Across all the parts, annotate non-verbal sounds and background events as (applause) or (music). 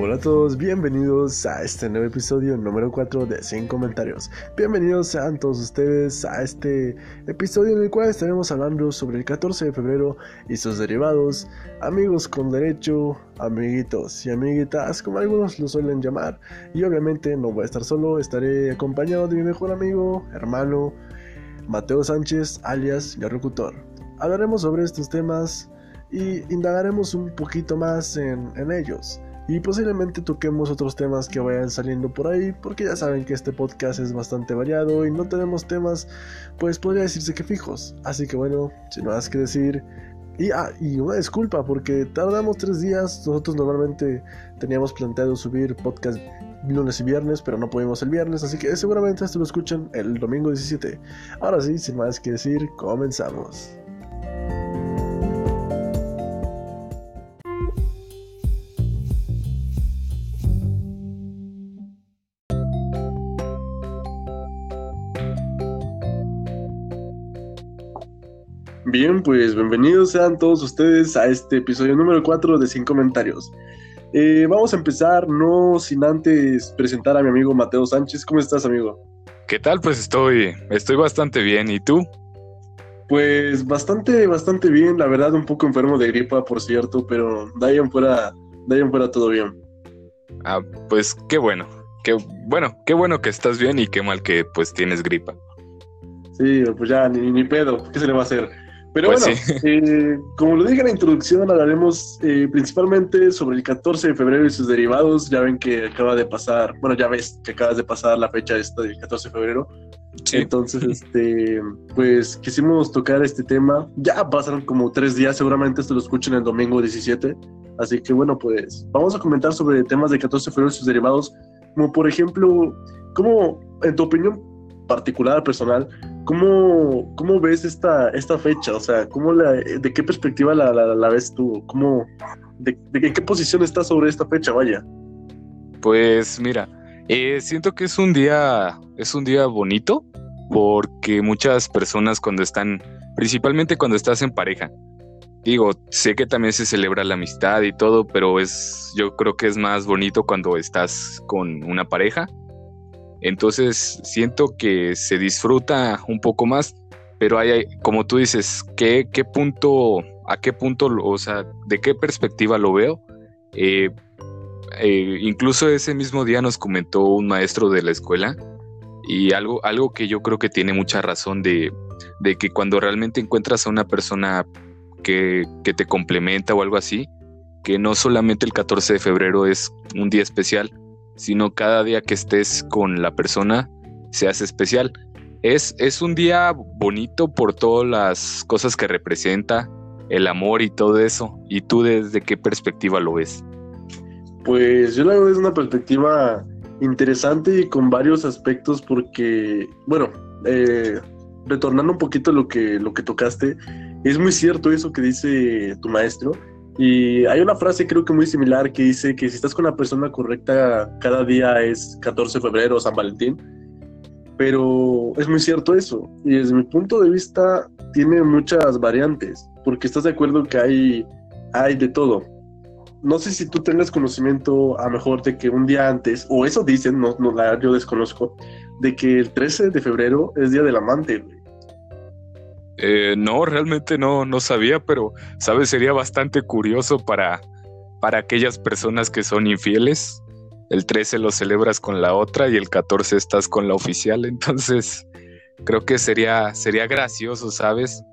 Hola a todos, bienvenidos a este nuevo episodio número 4 de Sin Comentarios. Bienvenidos sean todos ustedes a este episodio en el cual estaremos hablando sobre el 14 de febrero y sus derivados, amigos con derecho, amiguitos y amiguitas, como algunos lo suelen llamar. Y obviamente no voy a estar solo, estaré acompañado de mi mejor amigo, hermano, Mateo Sánchez, alias Garrocutor. Hablaremos sobre estos temas y indagaremos un poquito más en, en ellos y posiblemente toquemos otros temas que vayan saliendo por ahí, porque ya saben que este podcast es bastante variado y no tenemos temas, pues podría decirse que fijos. Así que bueno, sin más que decir, y, ah, y una disculpa, porque tardamos tres días, nosotros normalmente teníamos planteado subir podcast lunes y viernes, pero no pudimos el viernes, así que seguramente esto lo escuchan el domingo 17. Ahora sí, sin más que decir, comenzamos. Bien, pues bienvenidos sean todos ustedes a este episodio número 4 de Sin Comentarios. Eh, vamos a empezar, no sin antes presentar a mi amigo Mateo Sánchez. ¿Cómo estás, amigo? ¿Qué tal? Pues estoy, estoy bastante bien. ¿Y tú? Pues bastante, bastante bien. La verdad, un poco enfermo de gripa, por cierto, pero de ahí en fuera, de ahí en fuera todo bien. Ah, pues qué bueno. Qué bueno, qué bueno que estás bien y qué mal que pues tienes gripa. Sí, pues ya, ni, ni pedo. ¿Qué se le va a hacer? Pero pues bueno, eh, como lo dije en la introducción, hablaremos eh, principalmente sobre el 14 de febrero y sus derivados. Ya ven que acaba de pasar, bueno, ya ves que acabas de pasar la fecha esta del 14 de febrero. Entonces, este, pues quisimos tocar este tema. Ya pasaron como tres días, seguramente esto lo escuchen el domingo 17. Así que bueno, pues vamos a comentar sobre temas del 14 de febrero y sus derivados. Como por ejemplo, ¿cómo, en tu opinión particular, personal, ¿Cómo, ¿Cómo, ves esta, esta fecha? O sea, ¿cómo la, ¿de qué perspectiva la, la, ves tú? ¿Cómo, de, ¿En qué posición estás sobre esta fecha? Vaya. Pues mira, eh, siento que es un día, es un día bonito porque muchas personas cuando están, principalmente cuando estás en pareja, digo, sé que también se celebra la amistad y todo, pero es, yo creo que es más bonito cuando estás con una pareja entonces siento que se disfruta un poco más, pero hay, como tú dices, ¿qué, punto, a qué punto, o sea, de qué perspectiva lo veo? Eh, eh, incluso ese mismo día nos comentó un maestro de la escuela y algo, algo que yo creo que tiene mucha razón de, de que cuando realmente encuentras a una persona que, que te complementa o algo así, que no solamente el 14 de febrero es un día especial, sino cada día que estés con la persona se hace especial. Es, es un día bonito por todas las cosas que representa, el amor y todo eso. ¿Y tú desde qué perspectiva lo ves? Pues yo lo veo desde una perspectiva interesante y con varios aspectos porque, bueno, eh, retornando un poquito lo que, lo que tocaste, es muy cierto eso que dice tu maestro, y hay una frase creo que muy similar que dice que si estás con la persona correcta, cada día es 14 de febrero San Valentín. Pero es muy cierto eso. Y desde mi punto de vista tiene muchas variantes, porque estás de acuerdo que hay, hay de todo. No sé si tú tengas conocimiento a mejor de que un día antes, o eso dicen, no, no yo desconozco, de que el 13 de febrero es Día del Amante. Eh, no, realmente no, no sabía, pero, ¿sabes? Sería bastante curioso para, para aquellas personas que son infieles. El 13 lo celebras con la otra y el 14 estás con la oficial, entonces creo que sería, sería gracioso, ¿sabes?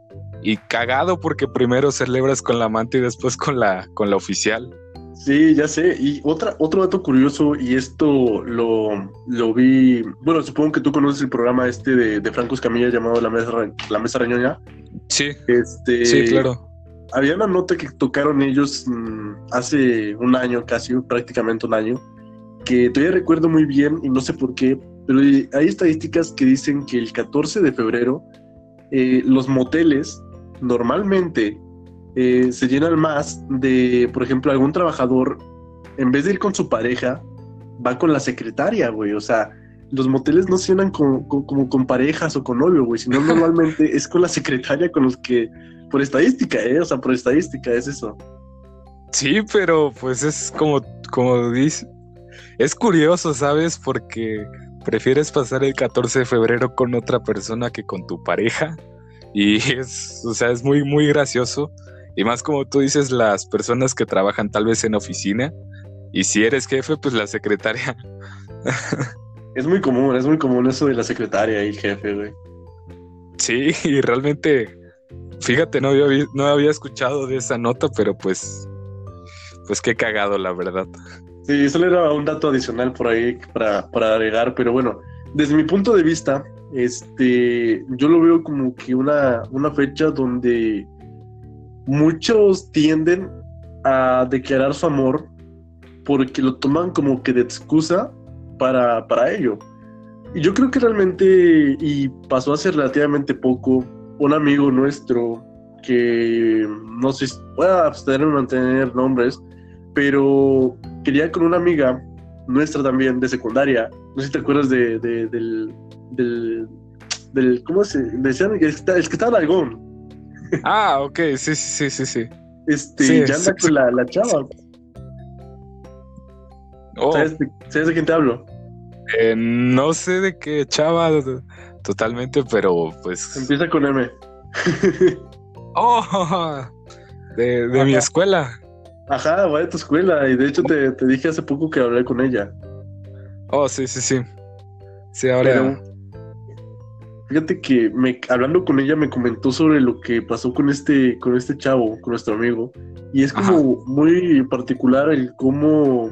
Y cagado porque primero celebras con la amante y después con la, con la oficial. Sí, ya sé. Y otra, otro dato curioso, y esto lo, lo vi, bueno, supongo que tú conoces el programa este de, de Franco Escamilla llamado La Mesa, La Mesa Reñoña. Sí. Este, sí, claro. Había una nota que tocaron ellos mm, hace un año, casi prácticamente un año, que todavía recuerdo muy bien y no sé por qué, pero hay estadísticas que dicen que el 14 de febrero eh, los moteles normalmente eh, se llenan más de, por ejemplo, algún trabajador, en vez de ir con su pareja, va con la secretaria, güey. O sea, los moteles no se llenan con, como con parejas o con novio, güey, sino (laughs) normalmente es con la secretaria con los que, por estadística, ¿eh? O sea, por estadística es eso. Sí, pero pues es como, como dice, es curioso, ¿sabes? Porque prefieres pasar el 14 de febrero con otra persona que con tu pareja. Y (laughs) es, o sea, es muy, muy gracioso. Y más como tú dices, las personas que trabajan tal vez en oficina. Y si eres jefe, pues la secretaria. (laughs) Es muy común, es muy común eso de la secretaria y el jefe, güey. Sí, y realmente, fíjate, no había, no había escuchado de esa nota, pero pues, pues qué cagado, la verdad. Sí, solo era un dato adicional por ahí para, para agregar, pero bueno, desde mi punto de vista, este, yo lo veo como que una, una fecha donde muchos tienden a declarar su amor porque lo toman como que de excusa para, para ello. Y yo creo que realmente, y pasó hace relativamente poco, un amigo nuestro que no sé si pueda abstener o mantener nombres, pero quería con una amiga nuestra también de secundaria, no sé si te acuerdas de, del, del, ¿cómo se decían? El, que estaba en. Ah, ok, sí, sí, sí, sí. Este, ya anda con la, la, chava. Oh. ¿Sabes, de, quién te hablo? Eh, no sé de qué chava totalmente, pero pues. Empieza con M. (laughs) oh, de, de mi escuela. Ajá, va de tu escuela. Y de hecho te, dije hace poco que hablé con ella. Oh, sí, sí, sí. Sí, ahora. Fíjate que me, hablando con ella me comentó sobre lo que pasó con este, con este chavo, con nuestro amigo. Y es como muy particular el cómo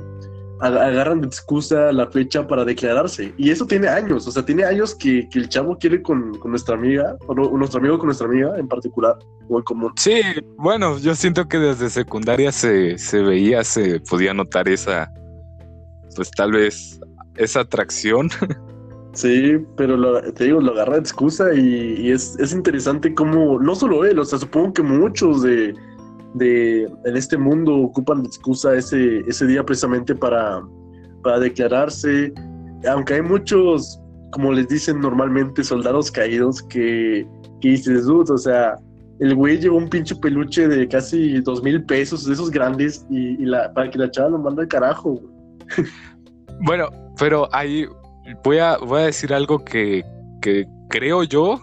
agarran de excusa la fecha para declararse. Y eso tiene años, o sea, tiene años que, el chavo quiere con, nuestra amiga, o nuestro amigo con nuestra amiga en particular, o en común. Sí, bueno, yo siento que desde secundaria se, veía, se podía notar esa, pues tal vez, esa atracción. (laughs) Sí, pero te digo, lo agarra de excusa y, es, es interesante como, no solo él, o sea, supongo que muchos de de, en este mundo ocupan de excusa ese, ese día precisamente para, para declararse, aunque hay muchos, como les dicen normalmente, soldados caídos que, que dices, o sea, el güey llevó un pinche peluche de casi dos mil pesos, de esos grandes, y, la, para que la chava lo manda al carajo. Bueno, pero ahí voy a, voy a decir algo que, que creo yo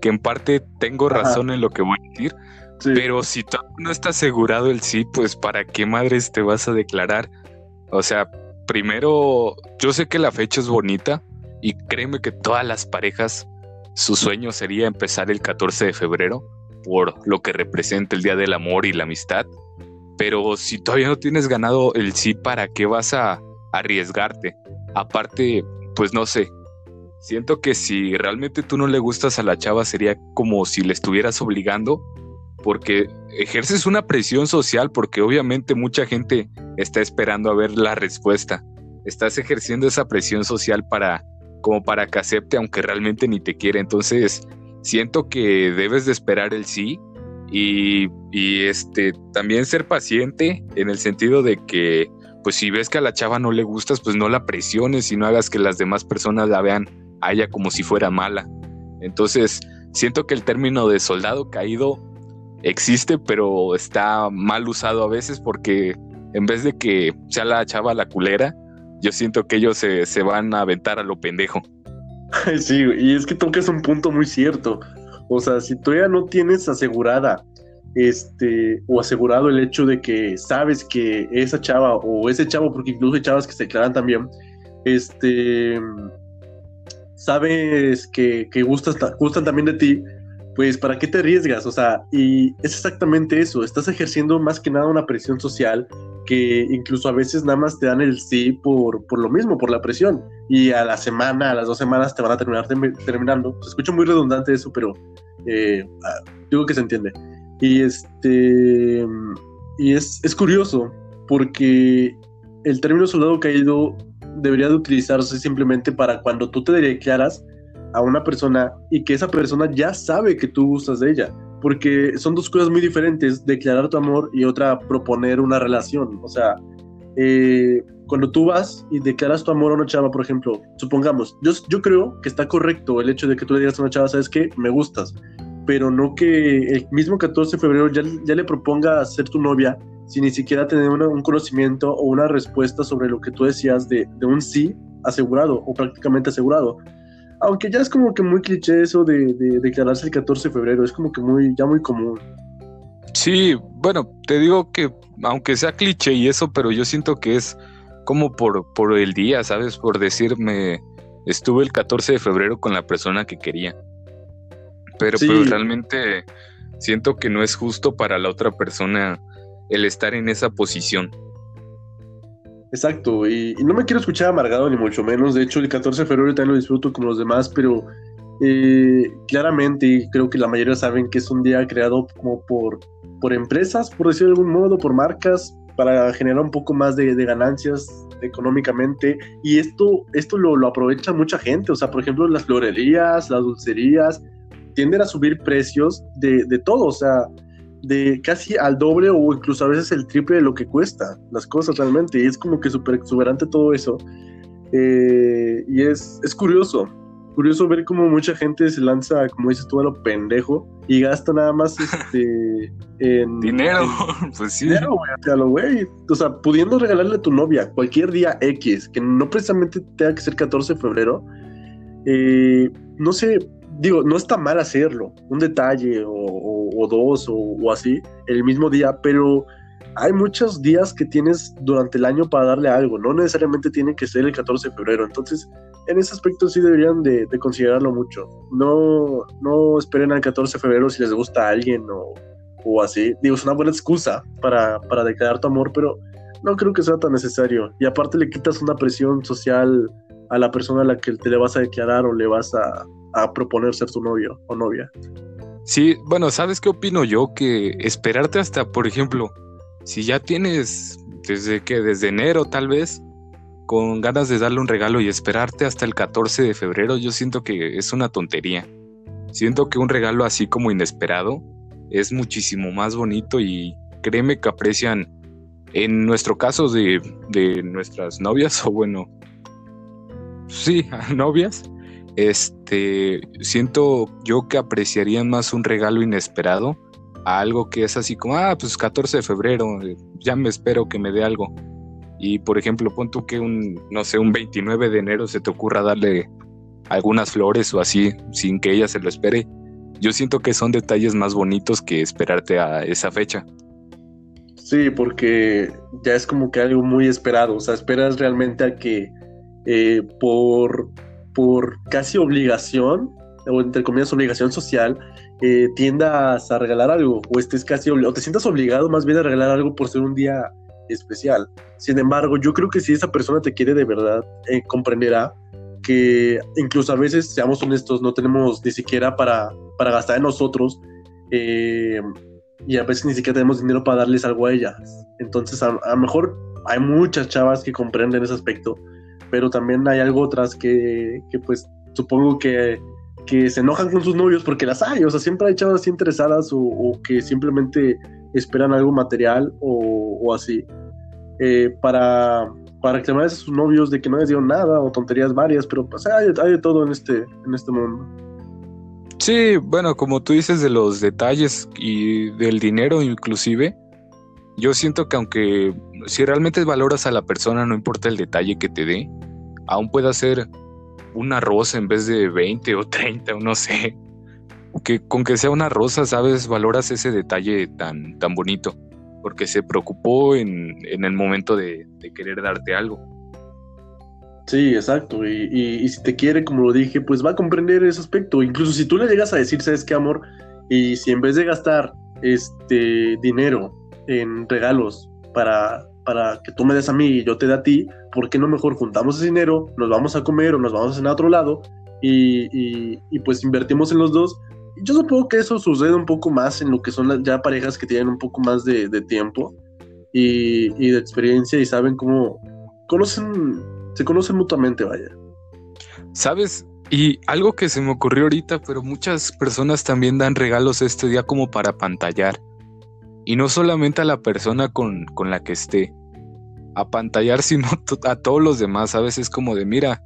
que en parte tengo razón en lo que voy a decir. Pero si tú no está asegurado el sí, pues ¿para qué madres te vas a declarar? O sea, primero, yo sé que la fecha es bonita y créeme que todas las parejas, su sueño sería empezar el 14 de febrero por lo que representa el Día del Amor y la Amistad. Pero si todavía no tienes ganado el sí, ¿para qué vas a arriesgarte? Aparte, pues no sé, siento que si realmente tú no le gustas a la chava sería como si le estuvieras obligando porque ejerces una presión social porque obviamente mucha gente está esperando a ver la respuesta. Estás ejerciendo esa presión social para como para que acepte aunque realmente ni te quiere. Entonces, siento que debes de esperar el sí y, y este también ser paciente en el sentido de que pues si ves que a la chava no le gustas, pues no la presiones y no hagas que las demás personas la vean a ella como si fuera mala. Entonces, siento que el término de soldado caído existe, pero está mal usado a veces porque en vez de que sea la chava la culera, yo siento que ellos se, van a aventar a lo pendejo. (laughs) Sí, y es que tocas un punto muy cierto. O sea, si todavía no tienes asegurada este, o asegurado el hecho de que sabes que esa chava o ese chavo, porque incluso hay chavas que se declaran también, este, sabes que, que gustas, gustan también de ti, pues ¿para qué te arriesgas? O sea, y es exactamente eso, estás ejerciendo más que nada una presión social que incluso a veces nada más te dan el sí por, por lo mismo, por la presión, y a la semana, a las dos semanas te van a terminar terminando. Se escucha muy redundante eso, pero eh, ah, digo que se entiende. Y este y es, es curioso porque el término soldado caído debería de utilizarse simplemente para cuando tú te declaras a una persona y que esa persona ya sabe que tú gustas de ella. Porque son dos cosas muy diferentes, declarar tu amor y otra proponer una relación. O sea, eh, cuando tú vas y declaras tu amor a una chava, por ejemplo, supongamos, yo, yo creo que está correcto el hecho de que tú le digas a una chava, sabes que me gustas, pero no que el mismo 14 de febrero ya, ya le proponga ser tu novia sin ni siquiera tener un conocimiento o una respuesta sobre lo que tú decías de, de, un sí asegurado o prácticamente asegurado. Aunque ya es como que muy cliché eso de, de, declararse el 14 de febrero, es como que muy, ya muy común. Sí, bueno, te digo que aunque sea cliché y eso, pero yo siento que es como por, por el día, ¿sabes? Por decirme, estuve el 14 de febrero con la persona que quería. Pero, pero realmente siento que no es justo para la otra persona el estar en esa posición. Exacto, y, no me quiero escuchar amargado ni mucho menos, de hecho el 14 de febrero también lo disfruto como los demás, pero eh, claramente creo que la mayoría saben que es un día creado como por, por empresas, por decirlo de algún modo, por marcas, para generar un poco más de, ganancias económicamente. Y esto, esto lo, lo, aprovecha mucha gente, o sea, por ejemplo, las florerías, las dulcerías, tienden a subir precios de, de todo, o sea, de casi al doble o incluso a veces el triple de lo que cuesta las cosas realmente. Y es como que súper exuberante todo eso. Eh, y es, es curioso, curioso ver cómo mucha gente se lanza, como dices tú, a lo pendejo y gasta nada más (laughs) este, en dinero. (laughs) pues sí. Dinero, güey, o sea, lo güey. O sea, pudiendo regalarle a tu novia cualquier día X, que no precisamente tenga que ser 14 de febrero, eh, no sé, digo, no está mal hacerlo, un detalle o, dos o, así, el mismo día, pero hay muchos días que tienes durante el año para darle algo, no necesariamente tiene que ser el 14 de febrero, entonces en ese aspecto sí deberían de, considerarlo mucho, no, no esperen al 14 de febrero si les gusta a alguien o, o así, digo, es una buena excusa para, para declarar tu amor, pero no creo que sea tan necesario, y aparte le quitas una presión social a la persona a la que te le vas a declarar o le vas a, a proponer ser tu novio o novia. Sí, bueno, ¿sabes qué opino yo? Que esperarte hasta, por ejemplo, si ya tienes desde que, desde enero tal vez, con ganas de darle un regalo y esperarte hasta el 14 de febrero, yo siento que es una tontería. Siento que un regalo así como inesperado es muchísimo más bonito y créeme que aprecian, en nuestro caso de, de nuestras novias, (laughs) o bueno, sí, novias, este, siento yo que apreciarían más un regalo inesperado a algo que es así como, ah, pues 14 de febrero, eh, ya me espero que me dé algo. Y por ejemplo, pon tú que un, no sé, un 29 de enero se te ocurra darle algunas flores o así, sin que ella se lo espere. Yo siento que son detalles más bonitos que esperarte a esa fecha. Sí, porque ya es como que algo muy esperado, o sea, esperas realmente a que eh, por por casi obligación, o entre comillas obligación social, eh, tiendas a regalar algo, o estés casi, o te sientas obligado más bien a regalar algo por ser un día especial. Sin embargo, yo creo que si esa persona te quiere de verdad, eh, comprenderá que incluso a veces, seamos honestos, no tenemos ni siquiera para, para gastar en nosotros eh, y a veces ni siquiera tenemos dinero para darles algo a ellas. Entonces, a lo mejor hay muchas chavas que comprenden ese aspecto pero también hay algo otras que, que pues supongo que, que, se enojan con sus novios porque las hay, o sea, siempre hay chavas así interesadas o, que simplemente esperan algo material o, o así, eh, para, para reclamar a sus novios de que no les dieron nada o tonterías varias, pero pues hay, de todo en este, en este mundo. Sí, bueno, como tú dices de los detalles y del dinero inclusive, yo siento que aunque si realmente valoras a la persona, no importa el detalle que te dé, aún puede ser una rosa en vez de 20 o 30 o no sé. Que con que sea una rosa, sabes, valoras ese detalle tan, tan bonito, porque se preocupó en, el momento de, querer darte algo. Sí, exacto. Y, y, si te quiere, como lo dije, pues va a comprender ese aspecto. Incluso si tú le llegas a decir, ¿sabes qué, amor? Y si en vez de gastar este dinero en regalos para, para que tú me des a mí y yo te dé a ti, ¿por qué no mejor juntamos ese dinero, nos vamos a comer o nos vamos a cenar a otro lado y, y, pues invertimos en los dos? Yo supongo que eso sucede un poco más en lo que son ya parejas que tienen un poco más de, de tiempo y, y, de experiencia y saben cómo conocen, se conocen mutuamente, vaya. ¿Sabes? Y algo que se me ocurrió ahorita, pero muchas personas también dan regalos este día como para pantallar. Y no solamente a la persona con, con la que esté, a pantallar, (laughs) sino a todos los demás. A veces como de, mira,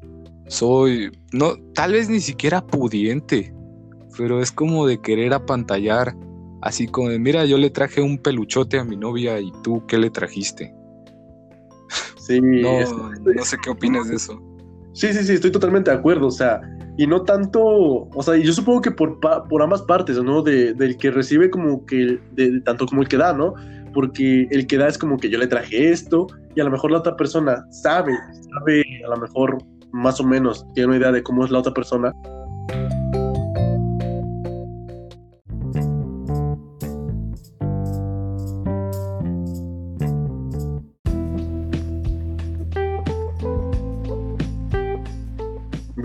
soy, no, tal vez ni siquiera pudiente, pero es como de querer apantallar Así como, mira, yo le traje un peluchote a mi novia y tú, ¿qué le trajiste? Sí, (laughs) no, no sé qué opinas de eso. Sí, sí, sí, estoy totalmente de acuerdo. O sea, y no tanto, o sea, yo supongo que por, por ambas partes, ¿no? De, del que recibe como que, de, tanto como el que da, ¿no? Porque el que da es como que yo le traje esto y a lo mejor la otra persona sabe, sabe a lo mejor más o menos, tiene una idea de cómo es la otra persona.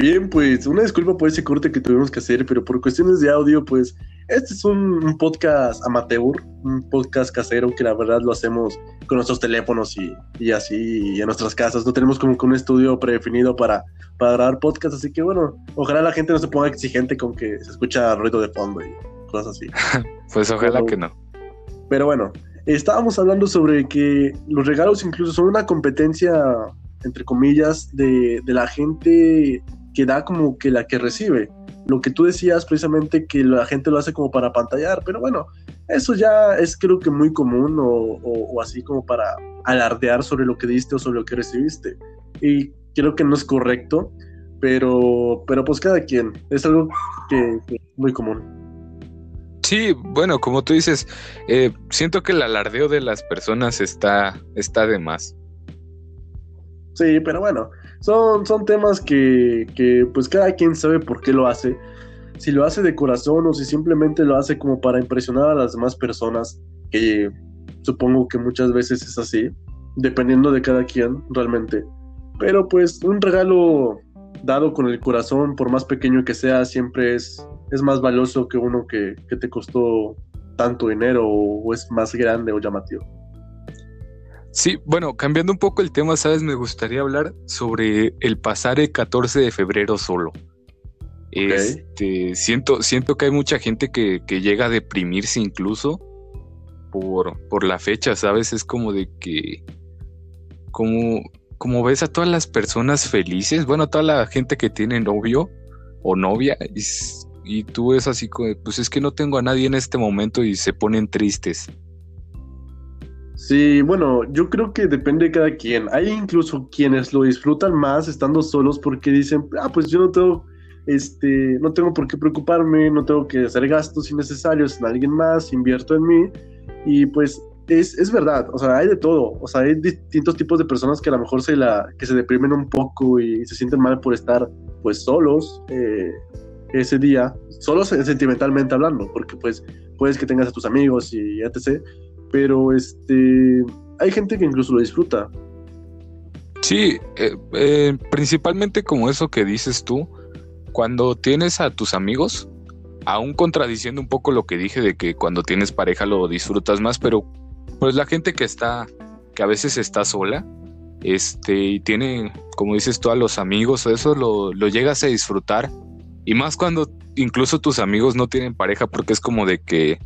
Bien, pues una disculpa por ese corte que tuvimos que hacer, pero por cuestiones de audio, pues este es un, podcast amateur, un podcast casero que la verdad lo hacemos con nuestros teléfonos y, y así en nuestras casas. No tenemos como que un estudio predefinido para, para grabar podcast, así que bueno, ojalá la gente no se ponga exigente con que se escucha ruido de fondo y cosas así. (laughs) pues ojalá que no. Pero bueno, estábamos hablando sobre que los regalos incluso son una competencia entre comillas, de, de la gente que da como que la que recibe. Lo que tú decías precisamente que la gente lo hace como para pantallar, pero bueno, eso ya es creo que muy común o, así como para alardear sobre lo que diste o sobre lo que recibiste. Y creo que no es correcto, pero, pero pues cada quien, es algo que, es muy común. Sí, bueno, como tú dices, eh, siento que el alardeo de las personas está, está de más. Sí, pero bueno, son, son temas que, que pues cada quien sabe por qué lo hace. Si lo hace de corazón o si simplemente lo hace como para impresionar a las demás personas, que supongo que muchas veces es así, dependiendo de cada quien realmente. Pero pues un regalo dado con el corazón, por más pequeño que sea, siempre es, es más valioso que uno que, que te costó tanto dinero o es más grande o llamativo. Sí, bueno, cambiando un poco el tema, sabes, me gustaría hablar sobre el pasar el 14 de febrero solo. Este, siento, siento que hay mucha gente que, llega a deprimirse incluso por, por la fecha, ¿sabes? Es como de que, como, como ves a todas las personas felices, bueno, a toda la gente que tiene novio o novia, y, y tú es así como, pues es que no tengo a nadie en este momento y se ponen tristes. Sí, bueno, yo creo que depende de cada quien. Hay incluso quienes lo disfrutan más estando solos porque dicen, ah, pues yo no tengo, este, no tengo por qué preocuparme, no tengo que hacer gastos innecesarios en alguien más, invierto en mí. Y pues es, es verdad, o sea, hay de todo. O sea, hay distintos tipos de personas que a lo mejor se, la, que se deprimen un poco y se sienten mal por estar pues solos eh, ese día, solos sentimentalmente hablando, porque pues puedes que tengas a tus amigos y etc pero este hay gente que incluso lo disfruta. Sí, eh, eh, principalmente como eso que dices tú, cuando tienes a tus amigos, aún contradiciendo un poco lo que dije de que cuando tienes pareja lo disfrutas más, pero pues la gente que está, que a veces está sola, este, y tiene, como dices tú, a los amigos, eso lo, lo llegas a disfrutar, y más cuando incluso tus amigos no tienen pareja, porque es como de que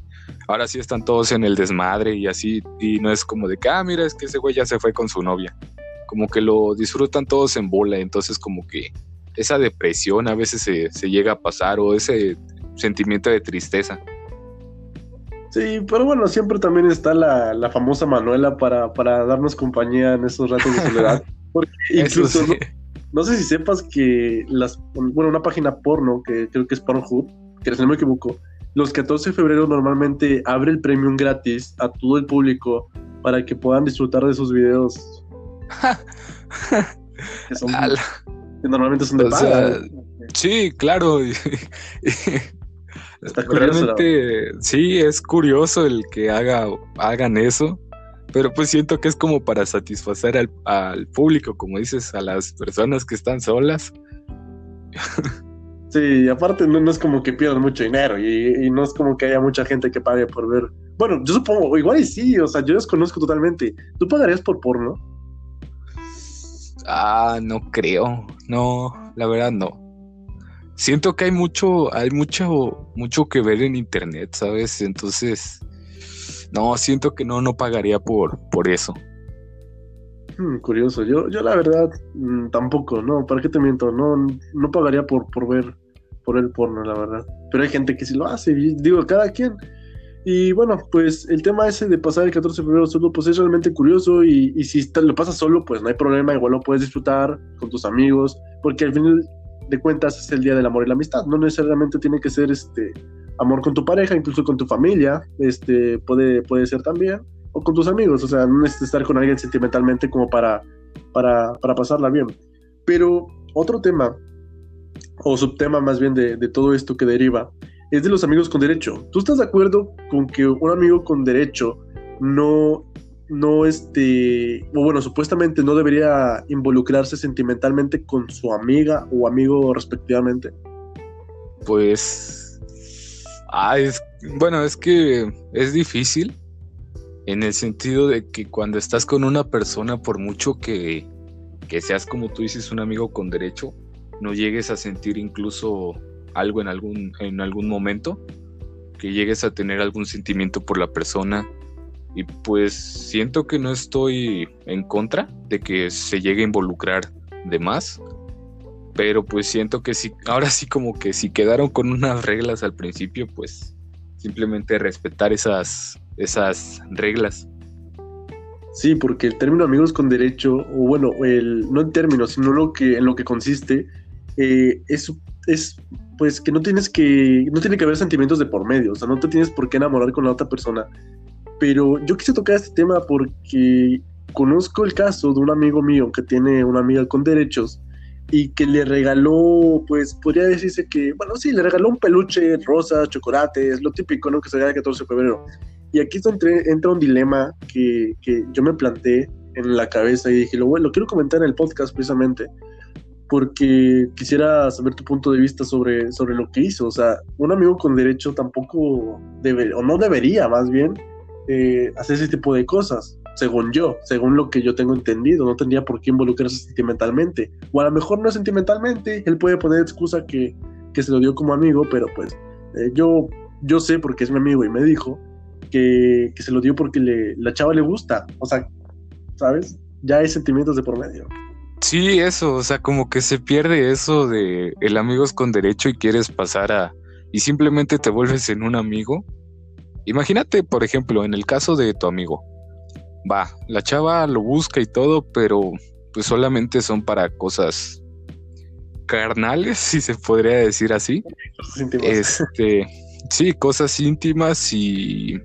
ahora sí están todos en el desmadre y así, y no es como de que, ah, mira, es que ese güey ya se fue con su novia. Como que lo disfrutan todos en bola, entonces como que esa depresión a veces se, llega a pasar o ese sentimiento de tristeza. Sí, pero bueno, siempre también está la, famosa Manuela para, para, darnos compañía en esos ratos de soledad. (laughs) Porque incluso, no, sé si sepas que las, bueno, una página porno, que creo que es Pornhub, que si no me equivoco, los 14 de febrero normalmente abre el premium gratis a todo el público para que puedan disfrutar de sus videos. (laughs) que, son, normalmente son de Sí, claro. (laughs) Está Realmente, sí, es curioso el que haga, hagan eso, pero pues siento que es como para satisfacer al, al público, como dices, a las personas que están solas. (laughs) Sí, aparte no, es como que pierdan mucho dinero y, no es como que haya mucha gente que pague por ver. Bueno, yo supongo, igual y sí, o sea, yo desconozco totalmente. ¿Tú pagarías por porno? Ah, no creo. No, la verdad no. Siento que hay mucho, hay mucho, mucho que ver en internet, ¿sabes? Entonces, no, siento que no, no pagaría por, por eso. (laughs) Curioso, yo, yo la verdad mm, tampoco, no, ¿para qué te miento? No, no pagaría por, por ver por el porno, la verdad. Pero hay gente que sí lo hace, digo, cada quien. Y bueno, pues el tema ese de pasar el 14 de febrero solo, pues es realmente curioso y, y si lo pasas solo, pues no hay problema, igual lo puedes disfrutar con tus amigos, porque al final de cuentas es el día del amor y la amistad, no necesariamente tiene que ser este amor con tu pareja, incluso con tu familia, este puede, puede ser también, o con tus amigos, o sea, no necesitas estar con alguien sentimentalmente como para, para, para pasarla bien. Pero otro tema, o subtema más bien de, de todo esto que deriva, es de los amigos con derecho. ¿Tú estás de acuerdo con que un amigo con derecho no, no este, o bueno, supuestamente no debería involucrarse sentimentalmente con su amiga o amigo respectivamente? Pues, ah, es, bueno, es que es difícil en el sentido de que cuando estás con una persona, por mucho que, que seas como tú dices, un amigo con derecho, no llegues a sentir incluso algo en algún, en algún momento, que llegues a tener algún sentimiento por la persona. Y pues siento que no estoy en contra de que se llegue a involucrar de más. Pero pues siento que si, ahora sí como que si quedaron con unas reglas al principio, pues simplemente respetar esas, esas reglas. Sí, porque el término amigos con derecho, o bueno, el, no en términos, sino lo que, en lo que consiste, eh, es, es pues que no tienes que, no tiene que haber sentimientos de por medio, o sea, no te tienes por qué enamorar con la otra persona. Pero yo quise tocar este tema porque conozco el caso de un amigo mío que tiene una amiga con derechos y que le regaló, pues podría decirse que, bueno, sí, le regaló un peluche, rosas, chocolates, lo típico, ¿no? Que se el 14 de febrero. Y aquí entra un dilema que, que, yo me planteé en la cabeza y dije, lo, bueno, lo quiero comentar en el podcast precisamente porque quisiera saber tu punto de vista sobre, sobre lo que hizo. O sea, un amigo con derecho tampoco debe, o no debería más bien, eh, hacer ese tipo de cosas, según yo, según lo que yo tengo entendido. No tendría por qué involucrarse sentimentalmente. O a lo mejor no sentimentalmente, él puede poner excusa que, que se lo dio como amigo, pero pues eh, yo, yo sé porque es mi amigo y me dijo que, que se lo dio porque le, la chava le gusta. O sea, ¿sabes? Ya hay sentimientos de por medio. Sí, eso, o sea, como que se pierde eso de el amigos con derecho y quieres pasar a y simplemente te vuelves en un amigo. Imagínate, por ejemplo, en el caso de tu amigo. Va, la chava lo busca y todo, pero pues solamente son para cosas carnales, (laughs) si se podría decir así. Este, sí, cosas íntimas y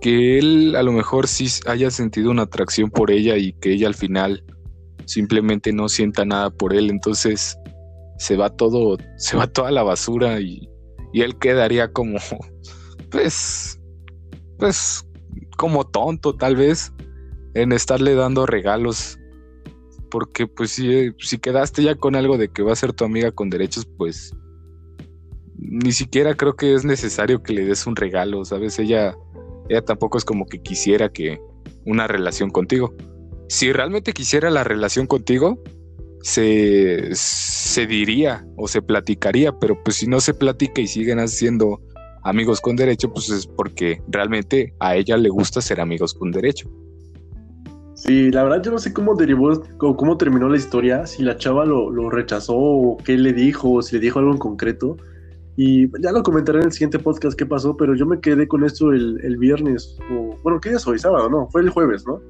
que él a lo mejor sí haya sentido una atracción por ella y que ella al final simplemente no sienta nada por él, entonces se va todo, se va toda la basura y, y él quedaría como, (laughs) pues, pues, como tonto tal vez en estarle dando regalos, porque pues si, si quedaste ya con algo de que va a ser tu amiga con derechos, pues ni siquiera creo que es necesario que le des un regalo, ¿sabes? Ella, ella tampoco es como que quisiera que una relación contigo si realmente quisiera la relación contigo, se, se diría o se platicaría, pero pues si no se platica y siguen haciendo amigos con derecho, pues es porque realmente a ella le gusta ser amigos con derecho. Sí, la verdad yo no sé cómo derivó, cómo terminó la historia, si la chava lo, lo, rechazó o qué le dijo, o si le dijo algo en concreto. Y ya lo comentaré en el siguiente podcast qué pasó, pero yo me quedé con esto el, el viernes, o bueno, ¿qué día es hoy? Sábado, ¿no? Fue el jueves, ¿no?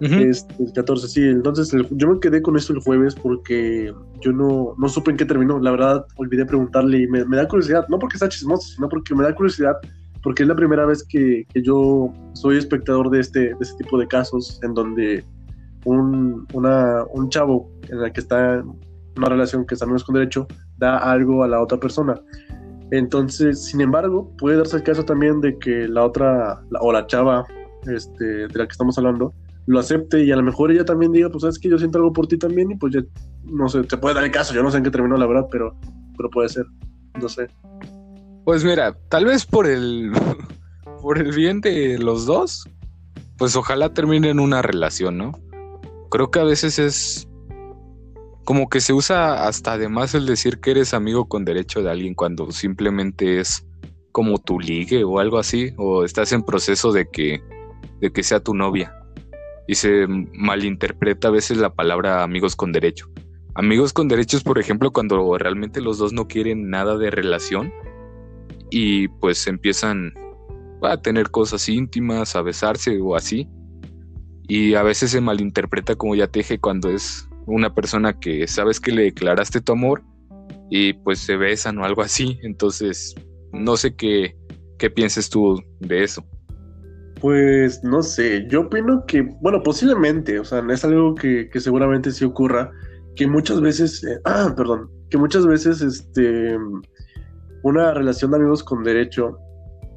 Este, el 14, sí. Entonces yo me quedé con esto el jueves porque yo no, no supe en qué terminó. La verdad, olvidé preguntarle y me, da curiosidad, no porque está chismoso, sino porque me da curiosidad, porque es la primera vez que, que yo soy espectador de este, de este tipo de casos en donde un, una, un chavo en el que está en una relación que está menos con derecho da algo a la otra persona. Entonces, sin embargo, puede darse el caso también de que la otra, o la chava este, de la que estamos hablando, lo acepte y a lo mejor ella también diga, pues sabes que yo siento algo por ti también y pues ya, no sé, te puede dar el caso, yo no sé en qué terminó la verdad, pero, pero puede ser, no sé. Pues mira, tal vez por el, (laughs) por el bien de los dos, pues ojalá terminen una relación, ¿no? Creo que a veces es como que se usa hasta además el decir que eres amigo con derecho de alguien cuando simplemente es como tu ligue o algo así, o estás en proceso de que, de que sea tu novia y se malinterpreta a veces la palabra amigos con derecho. Amigos con derechos, por ejemplo, cuando realmente los dos no quieren nada de relación y pues empiezan a tener cosas íntimas, a besarse o así. Y a veces se malinterpreta como ya te cuando es una persona que sabes que le declaraste tu amor y pues se besan o algo así. Entonces, no sé qué, qué pienses tú de eso. Pues no sé, yo opino que, bueno, posiblemente, o sea, es algo que, seguramente sí ocurra, que muchas veces, ah, (clears throat) perdón, que muchas veces este, una relación de amigos con derecho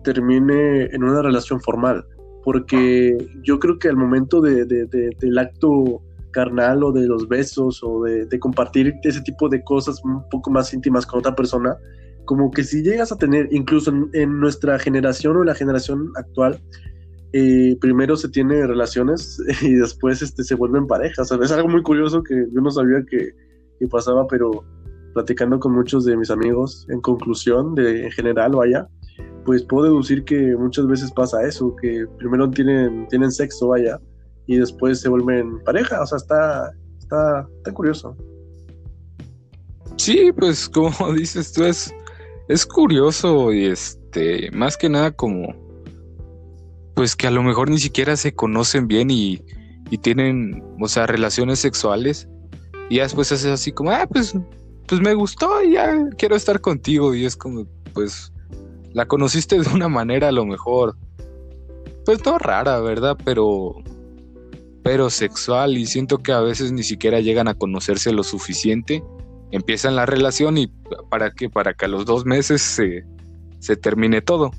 termine en una relación formal porque yo creo que al momento de, del acto carnal o de los besos o de, compartir ese tipo de cosas un poco más íntimas con otra persona, como que si llegas a tener, incluso en, nuestra generación o en la generación actual, primero se tiene relaciones (laughs) y después este, se vuelven parejas. es algo muy curioso que yo no sabía que, que, pasaba, pero platicando con muchos de mis amigos, en conclusión, de, en general, vaya, pues puedo deducir que muchas veces pasa eso, que primero tienen, tienen sexo, vaya, y después se vuelven pareja, o sea, está, está, está curioso. Sí, pues (laughs) como dices tú, es, es curioso y este, más que nada como, pues que a lo mejor ni siquiera se conocen bien y, y tienen, o sea, relaciones sexuales y después es así como, ah, pues, pues me gustó y ya quiero estar contigo y es como, pues, la conociste de una manera a lo mejor, pues no rara, ¿verdad? Pero, pero sexual y siento que a veces ni siquiera llegan a conocerse lo suficiente. Empiezan la relación y para que, para que a los dos meses se, se termine todo.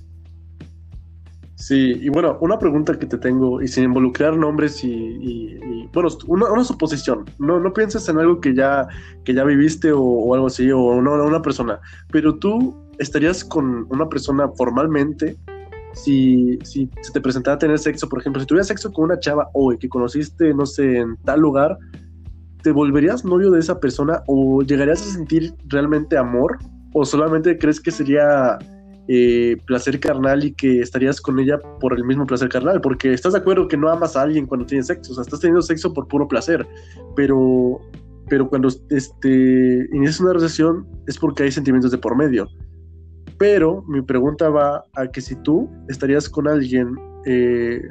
Sí, y bueno, una pregunta que te tengo, y sin involucrar nombres y, bueno, una, suposición, no, no pienses en algo que ya, que ya viviste o, algo así, o una, una persona, pero tú estarías con una persona formalmente si, si se te presentara tener sexo, por ejemplo, si tuvieras sexo con una chava hoy que conociste, no sé, en tal lugar, ¿te volverías novio de esa persona o llegarías a sentir realmente amor? ¿O solamente crees que sería eh, placer carnal y que estarías con ella por el mismo placer carnal? Porque estás de acuerdo que no amas a alguien cuando tienes sexo, o sea, estás teniendo sexo por puro placer, pero, pero cuando este, inicias una relación es porque hay sentimientos de por medio. Pero mi pregunta va a que si tú estarías con alguien eh,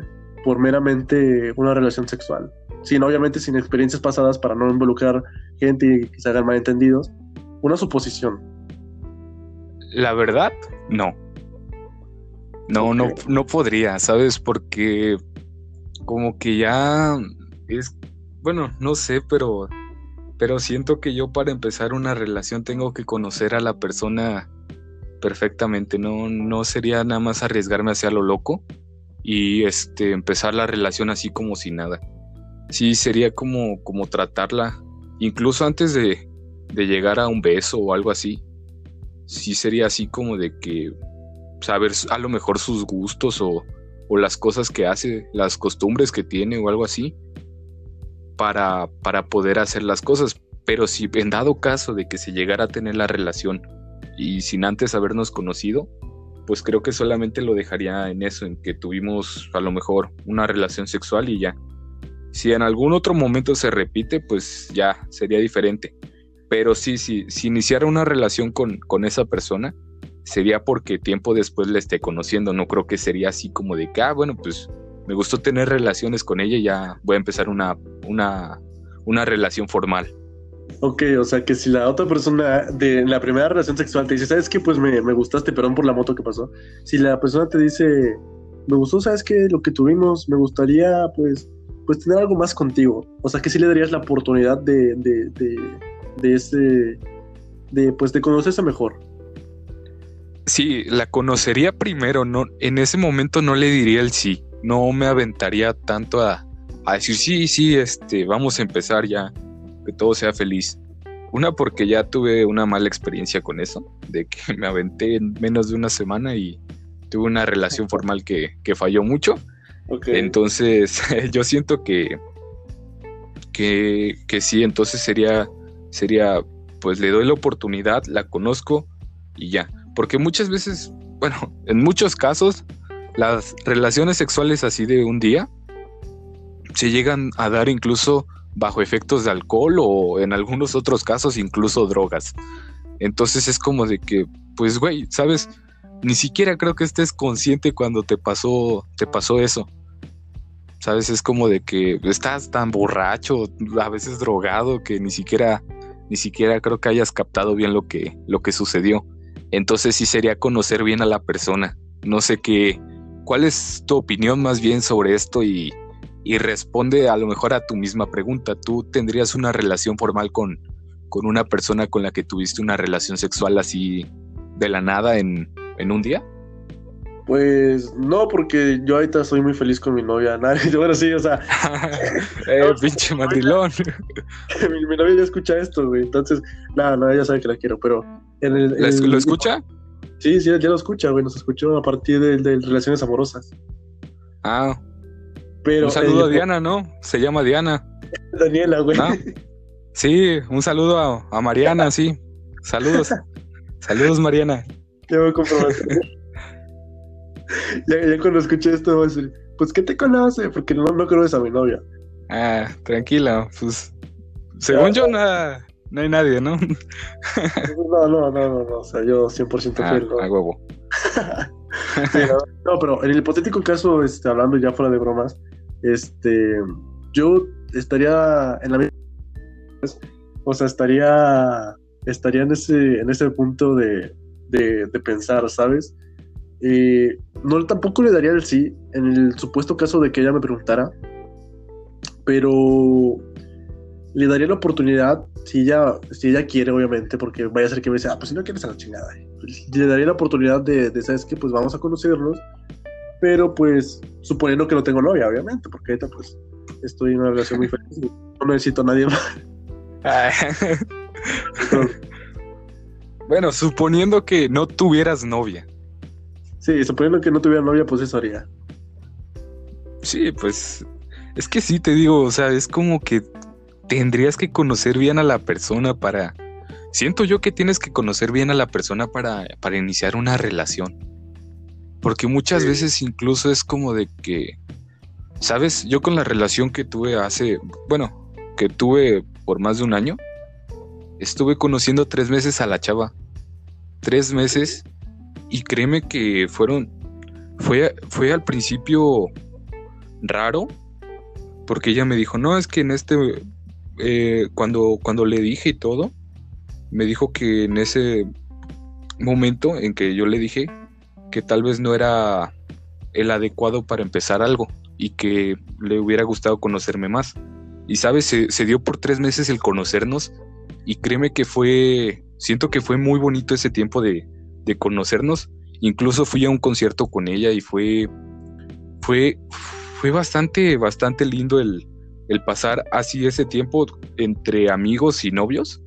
por meramente una relación sexual, sin obviamente sin experiencias pasadas para no involucrar gente y que se hagan malentendidos, una suposición. La verdad, no. No, no, no podría, ¿sabes? Porque como que ya es, bueno, no sé, pero, pero siento que yo para empezar una relación tengo que conocer a la persona perfectamente, no, no sería nada más arriesgarme hacia lo loco y este, empezar la relación así como si nada. Sí, sería como, como tratarla, incluso antes de, de llegar a un beso o algo así. Sí sería así como de que saber a lo mejor sus gustos o, o las cosas que hace, las costumbres que tiene o algo así, para, para poder hacer las cosas. Pero si en dado caso de que se llegara a tener la relación y sin antes habernos conocido, pues creo que solamente lo dejaría en eso, en que tuvimos a lo mejor una relación sexual y ya. Si en algún otro momento se repite, pues ya sería diferente. Pero sí, sí, si iniciara una relación con, con esa persona, sería porque tiempo después la esté conociendo. No creo que sería así como de que, ah, bueno, pues me gustó tener relaciones con ella y ya voy a empezar una, una, una relación formal. Ok, o sea que si la otra persona de la primera relación sexual te dice, ¿sabes qué? Pues me, gustaste, perdón por la moto que pasó. Si la persona te dice, me gustó, ¿sabes qué? Lo que tuvimos, me gustaría, pues, pues tener algo más contigo. O sea que sí le darías la oportunidad de, de ese, de, pues, de conocerse mejor. Sí, la conocería primero, no, en ese momento no le diría el sí, no me aventaría tanto a, a decir sí, sí, este, vamos a empezar ya que todo sea feliz. Una porque ya tuve una mala experiencia con eso, de que (laughs) me aventé en menos de una semana y tuve una relación formal que, falló mucho. Entonces (laughs) yo siento que, que, que sí, entonces sería, sería, pues le doy la oportunidad, la conozco y ya. Porque muchas veces, bueno, (laughs) en muchos casos, las relaciones sexuales así de un día se llegan a dar incluso bajo efectos de alcohol o en algunos otros casos incluso drogas. Entonces es como de que, pues, güey, ¿sabes? ni siquiera creo que estés consciente cuando te pasó, te pasó eso. ¿Sabes? Es como de que estás tan borracho, a veces drogado, que ni siquiera, ni siquiera creo que hayas captado bien lo que, lo que sucedió. Entonces sí sería conocer bien a la persona. No sé qué, cuál es tu opinión más bien sobre esto y, y responde a lo mejor a tu misma pregunta. ¿Tú tendrías una relación formal con, con una persona con la que tuviste una relación sexual así de la nada en, en un día? Pues no, porque yo ahorita estoy muy feliz con mi novia. (laughs) Bueno, sí, o sea. (laughs) eh, pinche (laughs) mandilón. mi, mi, novia ya escucha esto, güey. Entonces, nada, nada, ella sabe que la quiero, pero. En el, ¿Lo escucha? Sí, sí, ya lo escucha, güey. Nos escuchó a partir de, de relaciones amorosas. Ah. Pero, un saludo a Diana, ¿no? Se llama Diana. Daniela, güey. Ah, sí, un saludo a, a Mariana, sí. Saludos. Saludos, Mariana. Ya voy a comprobar. (laughs) ya, ya, cuando escuché esto voy a decir, pues ¿qué te conoce? Porque no, no conoces a mi novia. Ah, tranquila, pues según yo nada, no hay nadie, ¿no? (laughs) no, no, no, no, no, o sea, yo 100% ah, fiel. ¿no? A huevo. (laughs) sí, no, no, pero en el hipotético caso, este, hablando ya fuera de bromas, este, yo estaría en la misma, o sea, estaría, estaría en ese, en ese punto de, de, de pensar, ¿sabes? Eh, no tampoco le daría el sí en el supuesto caso de que ella me preguntara, pero le daría la oportunidad si ella, si ella quiere, obviamente, porque vaya a ser que me diga, ah, pues si no quieres a la chingada. Le daría la oportunidad de, de, ¿sabes qué? Pues vamos a conocernos, pero pues suponiendo que no tengo novia, obviamente, porque ahorita pues estoy en una relación muy feliz, no necesito a nadie más. (laughs) bueno, suponiendo que no tuvieras novia. Sí, suponiendo que no tuviera novia, pues eso haría. Sí, pues es que sí, te digo, o sea, es como que tendrías que conocer bien a la persona para... Siento yo que tienes que conocer bien a la persona para, para iniciar una relación. Porque muchas sí. veces incluso es como de que, ¿sabes? Yo con la relación que tuve hace, bueno, que tuve por más de un año, estuve conociendo tres meses a la chava. Tres meses y créeme que fueron, fue, fue al principio raro, porque ella me dijo, no, es que en este, eh, cuando, cuando le dije y todo, me dijo que en ese momento en que yo le dije que tal vez no era el adecuado para empezar algo y que le hubiera gustado conocerme más. Y sabes, se, se dio por tres meses el conocernos y créeme que fue, siento que fue muy bonito ese tiempo de, de conocernos. Incluso fui a un concierto con ella y fue, fue, fue bastante, bastante lindo el, el pasar así ese tiempo entre amigos y novios.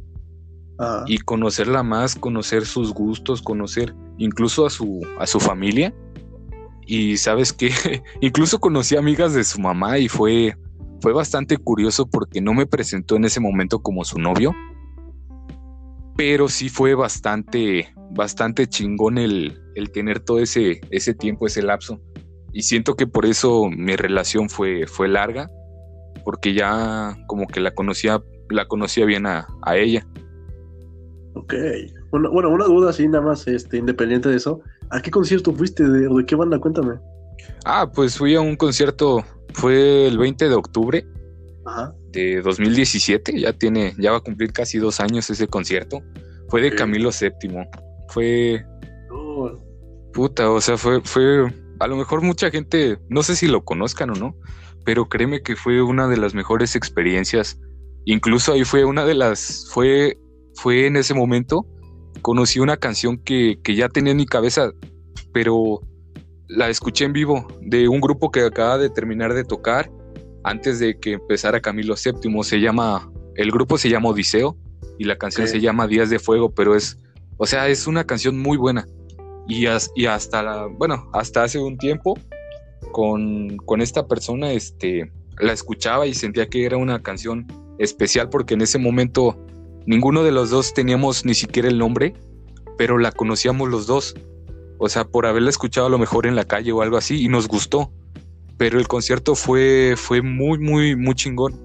Ah. Y conocerla más, conocer sus gustos, conocer incluso a su, a su familia. Y sabes que (laughs) incluso conocí amigas de su mamá y fue, fue bastante curioso porque no me presentó en ese momento como su novio. Pero sí fue bastante, bastante chingón el, el tener todo ese, ese tiempo, ese lapso. Y siento que por eso mi relación fue, fue larga, porque ya como que la conocía, la conocía bien a, a ella. Ok. Bueno, bueno, una duda así nada más, este, independiente de eso. ¿A qué concierto fuiste de, o de qué banda? Cuéntame. Ah, pues fui a un concierto, fue el 20 de octubre Ajá. De 2017, ya tiene, ya va a cumplir casi dos años ese concierto. Fue de Ok. Camilo VII. Fue, Oh, puta, o sea, fue, fue, a lo mejor mucha gente, no sé si lo conozcan o no, pero créeme que fue una de las mejores experiencias. Incluso ahí fue una de las, fue, fue en ese momento, conocí una canción que, que ya tenía en mi cabeza, pero la escuché en vivo de un grupo que acaba de terminar de tocar antes de que empezara Camilo VII. Se llama, el grupo se llama Odiseo y la canción Ok. se llama Días de Fuego, pero es, o sea, es una canción muy buena. Y, as- y hasta, la, bueno, hasta hace un tiempo con, con esta persona, este, la escuchaba y sentía que era una canción especial porque en ese momento ninguno de los dos teníamos ni siquiera el nombre, pero la conocíamos los dos. O sea, por haberla escuchado a lo mejor en la calle o algo así y nos gustó. Pero el concierto fue, fue muy, muy, muy chingón.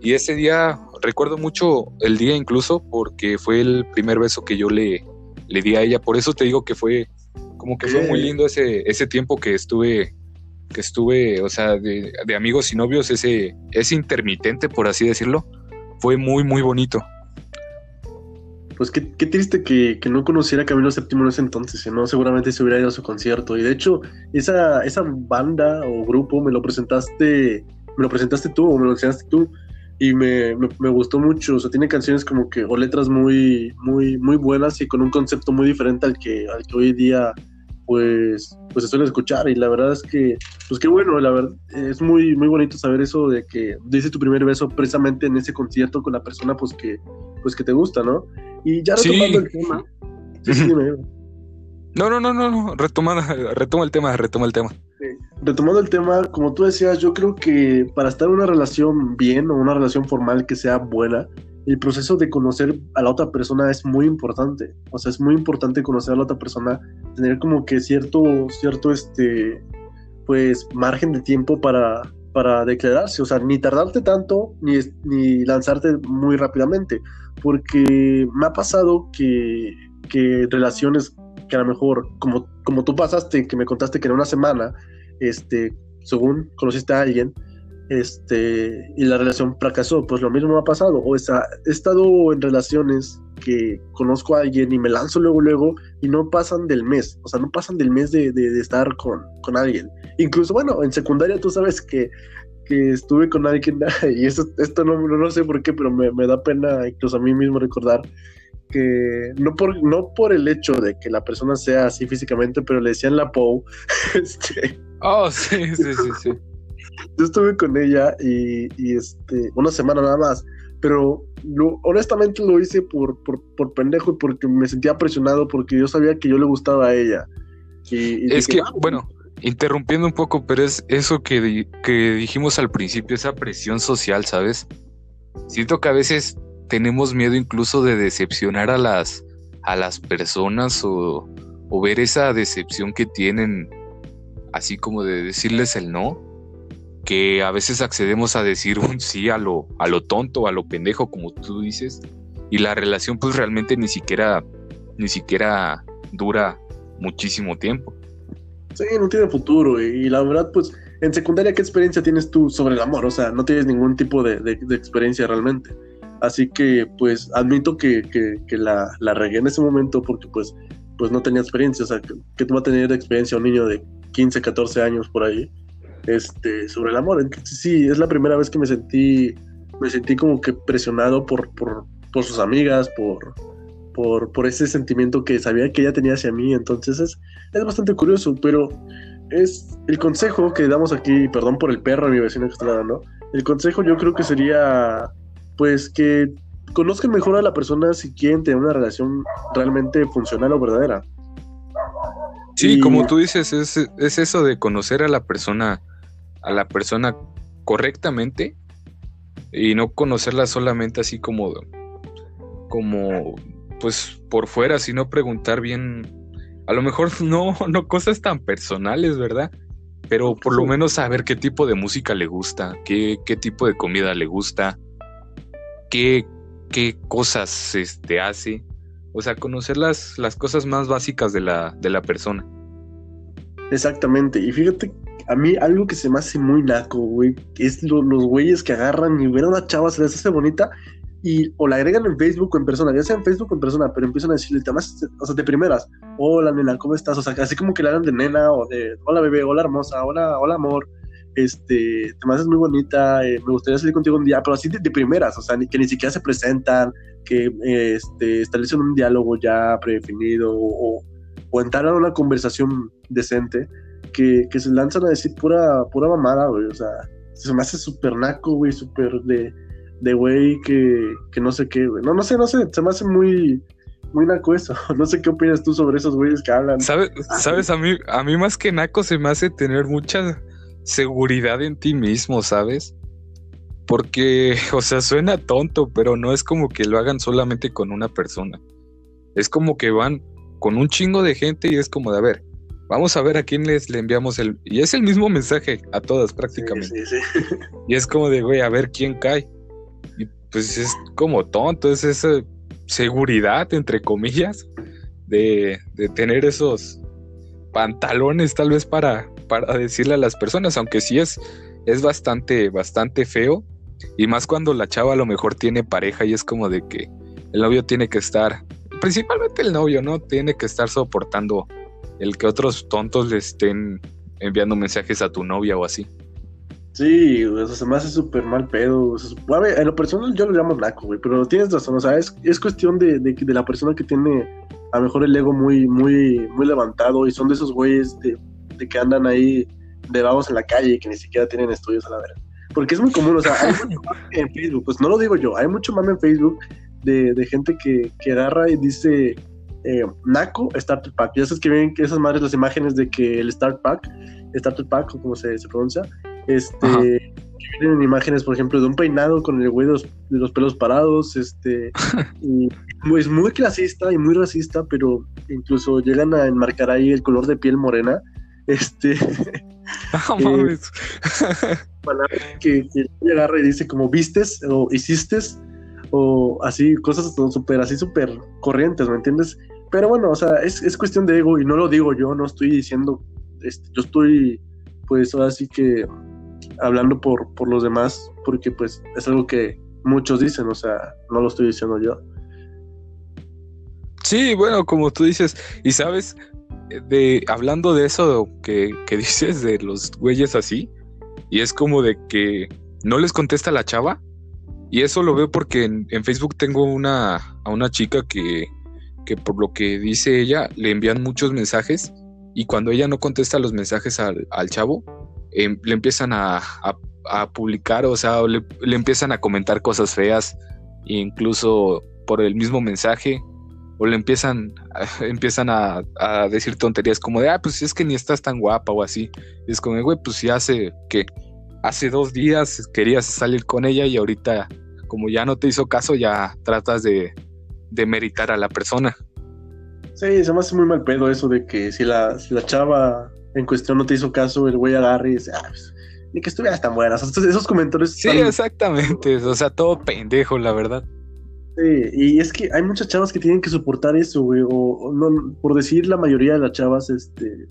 Y ese día, recuerdo mucho el día incluso porque fue el primer beso que yo le, le di a ella. Por eso te digo que fue Como que fue muy lindo ese, ese tiempo que estuve, que estuve, o sea, de, de amigos y novios, ese, ese intermitente, por así decirlo, fue muy, muy bonito. Pues qué, qué triste que, que, no conociera Camilo VII en ese entonces, ¿no? Seguramente se hubiera ido a su concierto. Y de hecho, esa, esa banda o grupo me lo presentaste, me lo presentaste tú o me lo enseñaste tú. Y me, me, gustó mucho. O sea, tiene canciones como que, o letras muy, muy, muy buenas y con un concepto muy diferente al que, al que hoy día pues, pues se suele escuchar. Y la verdad es que, pues qué bueno, la verdad, es muy, muy bonito saber eso de que dice tu primer beso precisamente en ese concierto con la persona pues que, pues que te gusta, ¿no? Y ya retomando el tema. Sí, sí, (laughs) No, no, no, no, no. Retoma, retoma el tema, retoma el tema. Sí. Retomando el tema, como tú decías, yo creo que para estar en una relación bien o una relación formal que sea buena, el proceso de conocer a la otra persona es muy importante. O sea, es muy importante conocer a la otra persona, tener como que cierto, cierto, este, pues, margen de tiempo para, para declararse. O sea, ni tardarte tanto, ni, ni lanzarte muy rápidamente porque me ha pasado que, que relaciones que a lo mejor, como, como tú pasaste, que me contaste que en una semana, este, según conociste a alguien, este, y la relación fracasó, pues lo mismo ha pasado. O sea, he estado en relaciones que conozco a alguien y me lanzo luego, luego, y no pasan del mes, o sea, no pasan del mes de, de, estar con, con alguien. Incluso, bueno, en secundaria tú sabes que que estuve con alguien, (laughs) y esto, esto no, no, sé por qué, pero me, me, da pena incluso a mí mismo recordar que no por, no por el hecho de que la persona sea así físicamente, pero le decían la POU. (laughs) Este, oh, sí, sí, sí, sí. Yo estuve con ella y, y, este, una semana nada más, pero lo, honestamente lo hice por, por, por, pendejo y porque me sentía presionado porque yo sabía que yo le gustaba a ella. Y, y es dije, que, ah, bueno, interrumpiendo un poco, pero es eso que, que dijimos al principio, esa presión social, ¿sabes? Siento que a veces tenemos miedo incluso de decepcionar a las, a las personas o, o ver esa decepción que tienen, así como de decirles el no, que a veces accedemos a decir un sí a lo, a lo tonto, a lo pendejo, como tú dices, y la relación pues realmente ni siquiera, ni siquiera dura muchísimo tiempo. Sí, no tiene futuro. Y, la verdad, pues, en secundaria, ¿qué experiencia tienes tú sobre el amor? O sea, no tienes ningún tipo de, de, de experiencia realmente. Así que, pues, admito que, que, que la, la, regué en ese momento porque, pues, pues no tenía experiencia. O sea, que, tú va a tener experiencia un niño de 15, 14 años por ahí este, sobre el amor. Entonces, sí, es la primera vez que me sentí, me sentí como que presionado por, por, por sus amigas, por, por, por ese sentimiento que sabía que ella tenía hacia mí. Entonces es, es bastante curioso, pero es el consejo que damos aquí, perdón por el perro a mi vecino que está dando, el consejo yo creo que sería pues que conozcan mejor a la persona si quieren tener una relación realmente funcional o verdadera. Sí, y... como tú dices, es, es, eso de conocer a la persona, a la persona correctamente y no conocerla solamente así como, como pues por fuera, sino preguntar bien, a lo mejor (laughs) no, no cosas tan personales, ¿verdad? Pero por lo menos saber qué tipo de música le gusta, qué, qué tipo de comida le gusta, qué, qué cosas este, hace. O sea, conocer las, las cosas más básicas de la, de la persona. Exactamente. Y fíjate, a mí algo que se me hace muy naco, güey, es lo, los güeyes que agarran y ven a una chava, se les hace bonita y o la agregan en Facebook o en persona, ya sea en Facebook o en persona, pero empiezan a decirle, o sea, de primeras, hola nena, ¿cómo estás? O sea, así como que le hagan de nena o de, hola bebé, hola hermosa, hola, hola amor, este, te me haces muy bonita, eh, me gustaría salir contigo un día, pero así de, primeras, o sea, ni, que ni siquiera se presentan, que este, establecen un diálogo ya predefinido o, o entrar a una conversación decente, que, que se lanzan a decir pura, pura mamada, güey, o sea, se me hace súper naco, güey, súper de de güey que, que no sé qué, güey. No, no sé, no sé, se me hace muy, muy naco eso. (laughs) No sé qué opinas tú sobre esos güeyes que hablan. ¿Sabes? ¿Sabes? A mí, a mí más que naco se me hace tener mucha seguridad en ti mismo, ¿sabes? Porque, (laughs) o sea, suena tonto, pero no es como que lo hagan solamente con una persona. Es como que van con un chingo de gente y es como de, a ver, vamos a ver a quién les le enviamos el... Y es el mismo mensaje a todas prácticamente. Sí, sí, sí. Y es como de, güey, a ver quién cae pues es como tonto, es esa seguridad, entre comillas, de, de tener esos, pantalones tal vez para, para decirle a las personas, aunque sí es, es bastante, bastante feo. Y más cuando la chava a lo mejor tiene pareja y es como de que el novio tiene que estar, principalmente el novio, ¿no? Tiene que estar soportando el que otros tontos le estén enviando mensajes a tu novia o así. Sí, eso se me hace súper mal pedo. A ver, en lo personal yo lo llamo naco, güey, pero tienes razón, o sea, es, es cuestión de, de, de, la persona que tiene a lo mejor el ego muy, muy, muy levantado y son de esos güeyes de, de que andan ahí de vagos en la calle y que ni siquiera tienen estudios a la verga. Porque es muy común, o sea, hay mucho mame (laughs) en Facebook, pues no lo digo yo, hay mucho mame en Facebook de, de gente que, que agarra y dice eh, Naco Starter Pack. Ya sabes que que esas madres las imágenes de que el Start Pack, Starter Pack, o como se, se pronuncia, este, vienen imágenes, por ejemplo, de un peinado con el güey de los, pelos parados, este, (laughs) y es muy clasista y muy racista, pero incluso llegan a enmarcar ahí el color de piel morena, este, (laughs) ah, eh, que, que agarra y dice como vistes o hiciste o así, cosas súper, así súper corrientes, ¿me entiendes? Pero bueno, o sea, es, es, cuestión de ego y no lo digo yo, no estoy diciendo, yo estoy, pues ahora sí que hablando por, por los demás, porque pues es algo que muchos dicen, o sea, no lo estoy diciendo yo. Sí, bueno, como tú dices, y sabes, de hablando de eso que, que (laughs) dices, de los güeyes así, y es como de que no les contesta la chava, y eso lo veo porque en, en Facebook tengo una, a una chica que, que por lo que dice ella, le envían muchos mensajes, y cuando ella no contesta los mensajes al, al chavo, Em, le empiezan a, publicar, o sea, le, empiezan a comentar cosas feas, incluso por el mismo mensaje, o le empiezan, (laughs) empiezan a, decir tonterías como de, ah, pues es que ni estás tan guapa o así. es como, güey, pues si hace que hace dos días querías salir con ella y ahorita, como ya no te hizo caso, ya tratas de, de meritar a la persona. Sí, se me hace muy mal pedo eso de que si la, si la chava en cuestión no te hizo caso, el güey agarra y dice, ah, pues, ni que estuvieras tan buenas. esos comentarios. Sí, exactamente. O sea, todo pendejo, la verdad. Sí, y es que hay muchas chavas que tienen que soportar eso, güey. O, no, por decir la mayoría de las chavas, este.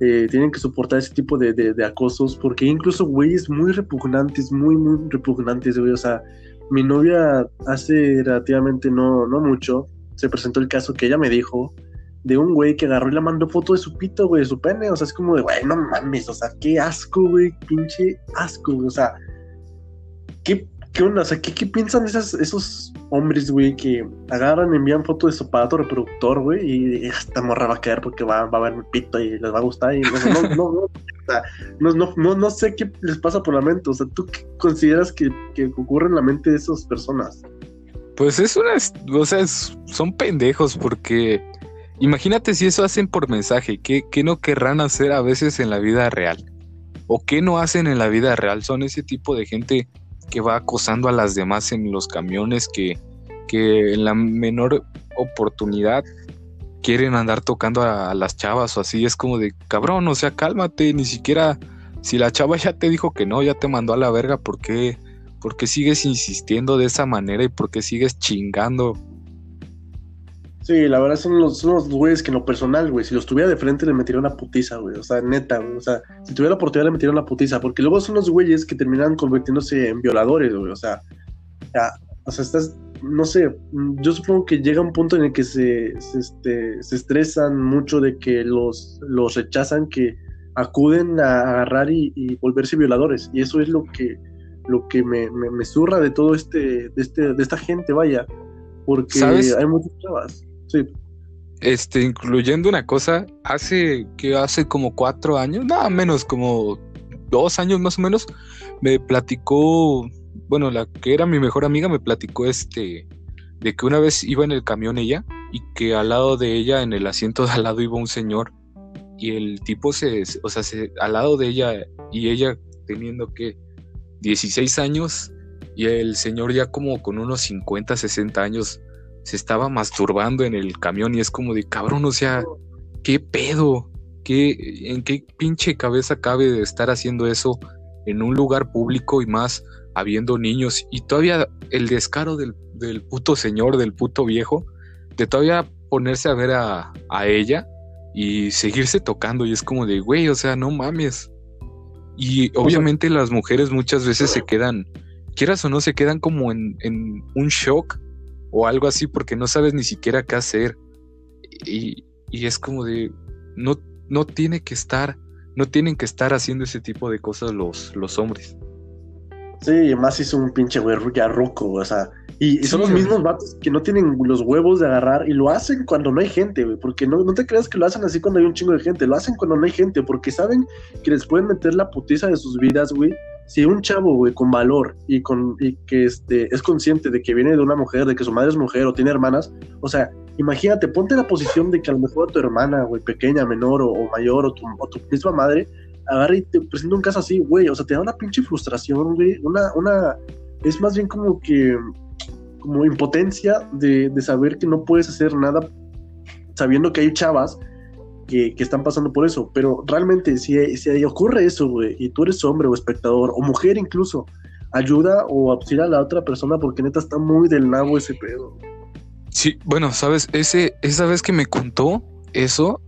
Eh, tienen que soportar ese tipo de, de, acosos, porque incluso güeyes muy repugnantes, muy, muy repugnantes, güey. O sea, mi novia hace relativamente no, no mucho, se presentó el caso que ella me dijo de un güey que agarró y le mandó foto de su pito, güey, de su pene. O sea, es como de, güey, no mames, o sea, qué asco, güey, pinche asco, güey. O sea, ¿qué, qué onda? O sea, ¿qué, qué piensan esas, esos hombres, güey, que agarran, envían foto de su aparato reproductor, güey, y esta morra va a caer porque va, va a ver mi pito y les va a gustar? Y no, no, no, no, no, no, sé qué les pasa por la mente. O sea, ¿tú qué consideras que, que ocurre en la mente de esas personas? Pues es una, o sea, son pendejos porque Imagínate si eso hacen por mensaje, ¿qué, no querrán hacer a veces en la vida real? ¿O qué no hacen en la vida real? Son ese tipo de gente que va acosando a las demás en los camiones, que, que en la menor oportunidad quieren andar tocando a, las chavas o así. Es como de, cabrón, o sea, cálmate, ni siquiera, si la chava ya te dijo que no, ya te mandó a la verga, ¿por qué, ¿por qué sigues insistiendo de esa manera y por qué sigues chingando Sí, la verdad son los, son los güeyes que en lo personal, güey, si los tuviera de frente le metiría una putiza, güey. O sea, neta, güey. O sea, si tuviera la oportunidad le metiría una putiza. Porque luego son los güeyes que terminan convirtiéndose en violadores, güey. O sea, ya, o sea, estás, no sé, yo supongo que llega un punto en el que se, se, este, se estresan mucho de que los, los rechazan, que acuden a agarrar y, volverse violadores. Y eso es lo que, lo que me, me, me zurra de todo este, de este, de esta gente, vaya. Porque hay muchas chavas. Este, incluyendo una cosa, hace que hace como cuatro años, nada menos, como dos años más o menos, me platicó, bueno, la que era mi mejor amiga me platicó este, de que una vez iba en el camión ella y que al lado de ella, en el asiento de al lado iba un señor y el tipo se, o sea, se, al lado de ella y ella teniendo que 16 años y el señor ya como con unos 50, 60 años se estaba masturbando en el camión y es como de cabrón, o sea, ¿qué pedo? ¿Qué, ¿En qué pinche cabeza cabe de estar haciendo eso en un lugar público y más habiendo niños? Y todavía el descaro del, puto señor, del puto viejo, de todavía ponerse a ver a, ella y seguirse tocando y es como de, güey, o sea, no mames. Y obviamente las mujeres muchas veces se quedan, quieras o no, se quedan como en, en un shock o algo así porque no sabes ni siquiera qué hacer. Y, y es como de, no, no tiene que estar, no tienen que estar haciendo ese tipo de cosas los, los hombres. Sí, más hizo un pinche güey ya ruco, o sea, y, son los mismos vatos que no tienen los huevos de agarrar y lo hacen cuando no hay gente, güey, porque no, no te creas que lo hacen así cuando hay un chingo de gente, lo hacen cuando no hay gente, porque saben que les pueden meter la putiza de sus vidas, güey. Si un chavo, güey, con valor y con y que este, es consciente de que viene de una mujer, de que su madre es mujer o tiene hermanas, o sea, imagínate, ponte la posición de que a lo mejor tu hermana, güey, pequeña, menor o, mayor, o tu, o tu misma madre, agarra y te presenta un caso así, güey, o sea, te da una pinche frustración, güey, una, una, es más bien como que, como impotencia de, de saber que no puedes hacer nada sabiendo que hay chavas que, que, están pasando por eso. Pero realmente, si, si ocurre eso, güey, y tú eres hombre o espectador, o mujer incluso, ayuda o auxilia a la otra persona porque neta está muy del nabo ese pedo. Sí, bueno, sabes, ese, esa vez que me contó eso,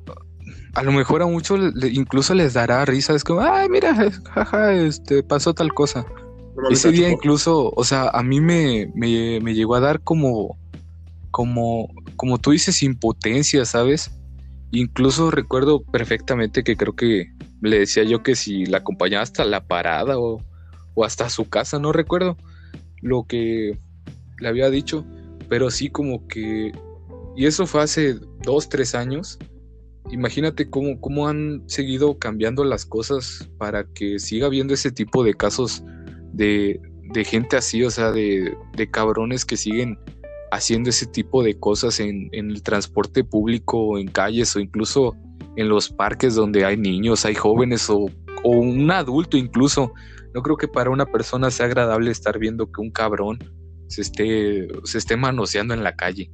a lo mejor a muchos incluso les dará risa, es como, ay, mira, jaja, este, pasó tal cosa. Ese día incluso, o sea, a mí me, me, me, llegó a dar como, como, como tú dices, impotencia, ¿sabes? Incluso recuerdo perfectamente que creo que le decía yo que si la acompañaba hasta la parada o, o hasta su casa, no recuerdo lo que le había dicho, pero sí como que, y eso fue hace dos, tres años, imagínate cómo, cómo han seguido cambiando las cosas para que siga habiendo ese tipo de casos de, de gente así, o sea, de, de, cabrones que siguen haciendo ese tipo de cosas en, el transporte público, en calles o incluso en los parques donde hay niños, hay jóvenes o, o un adulto incluso. No creo que para una persona sea agradable estar viendo que un cabrón se esté, se esté manoseando en la calle.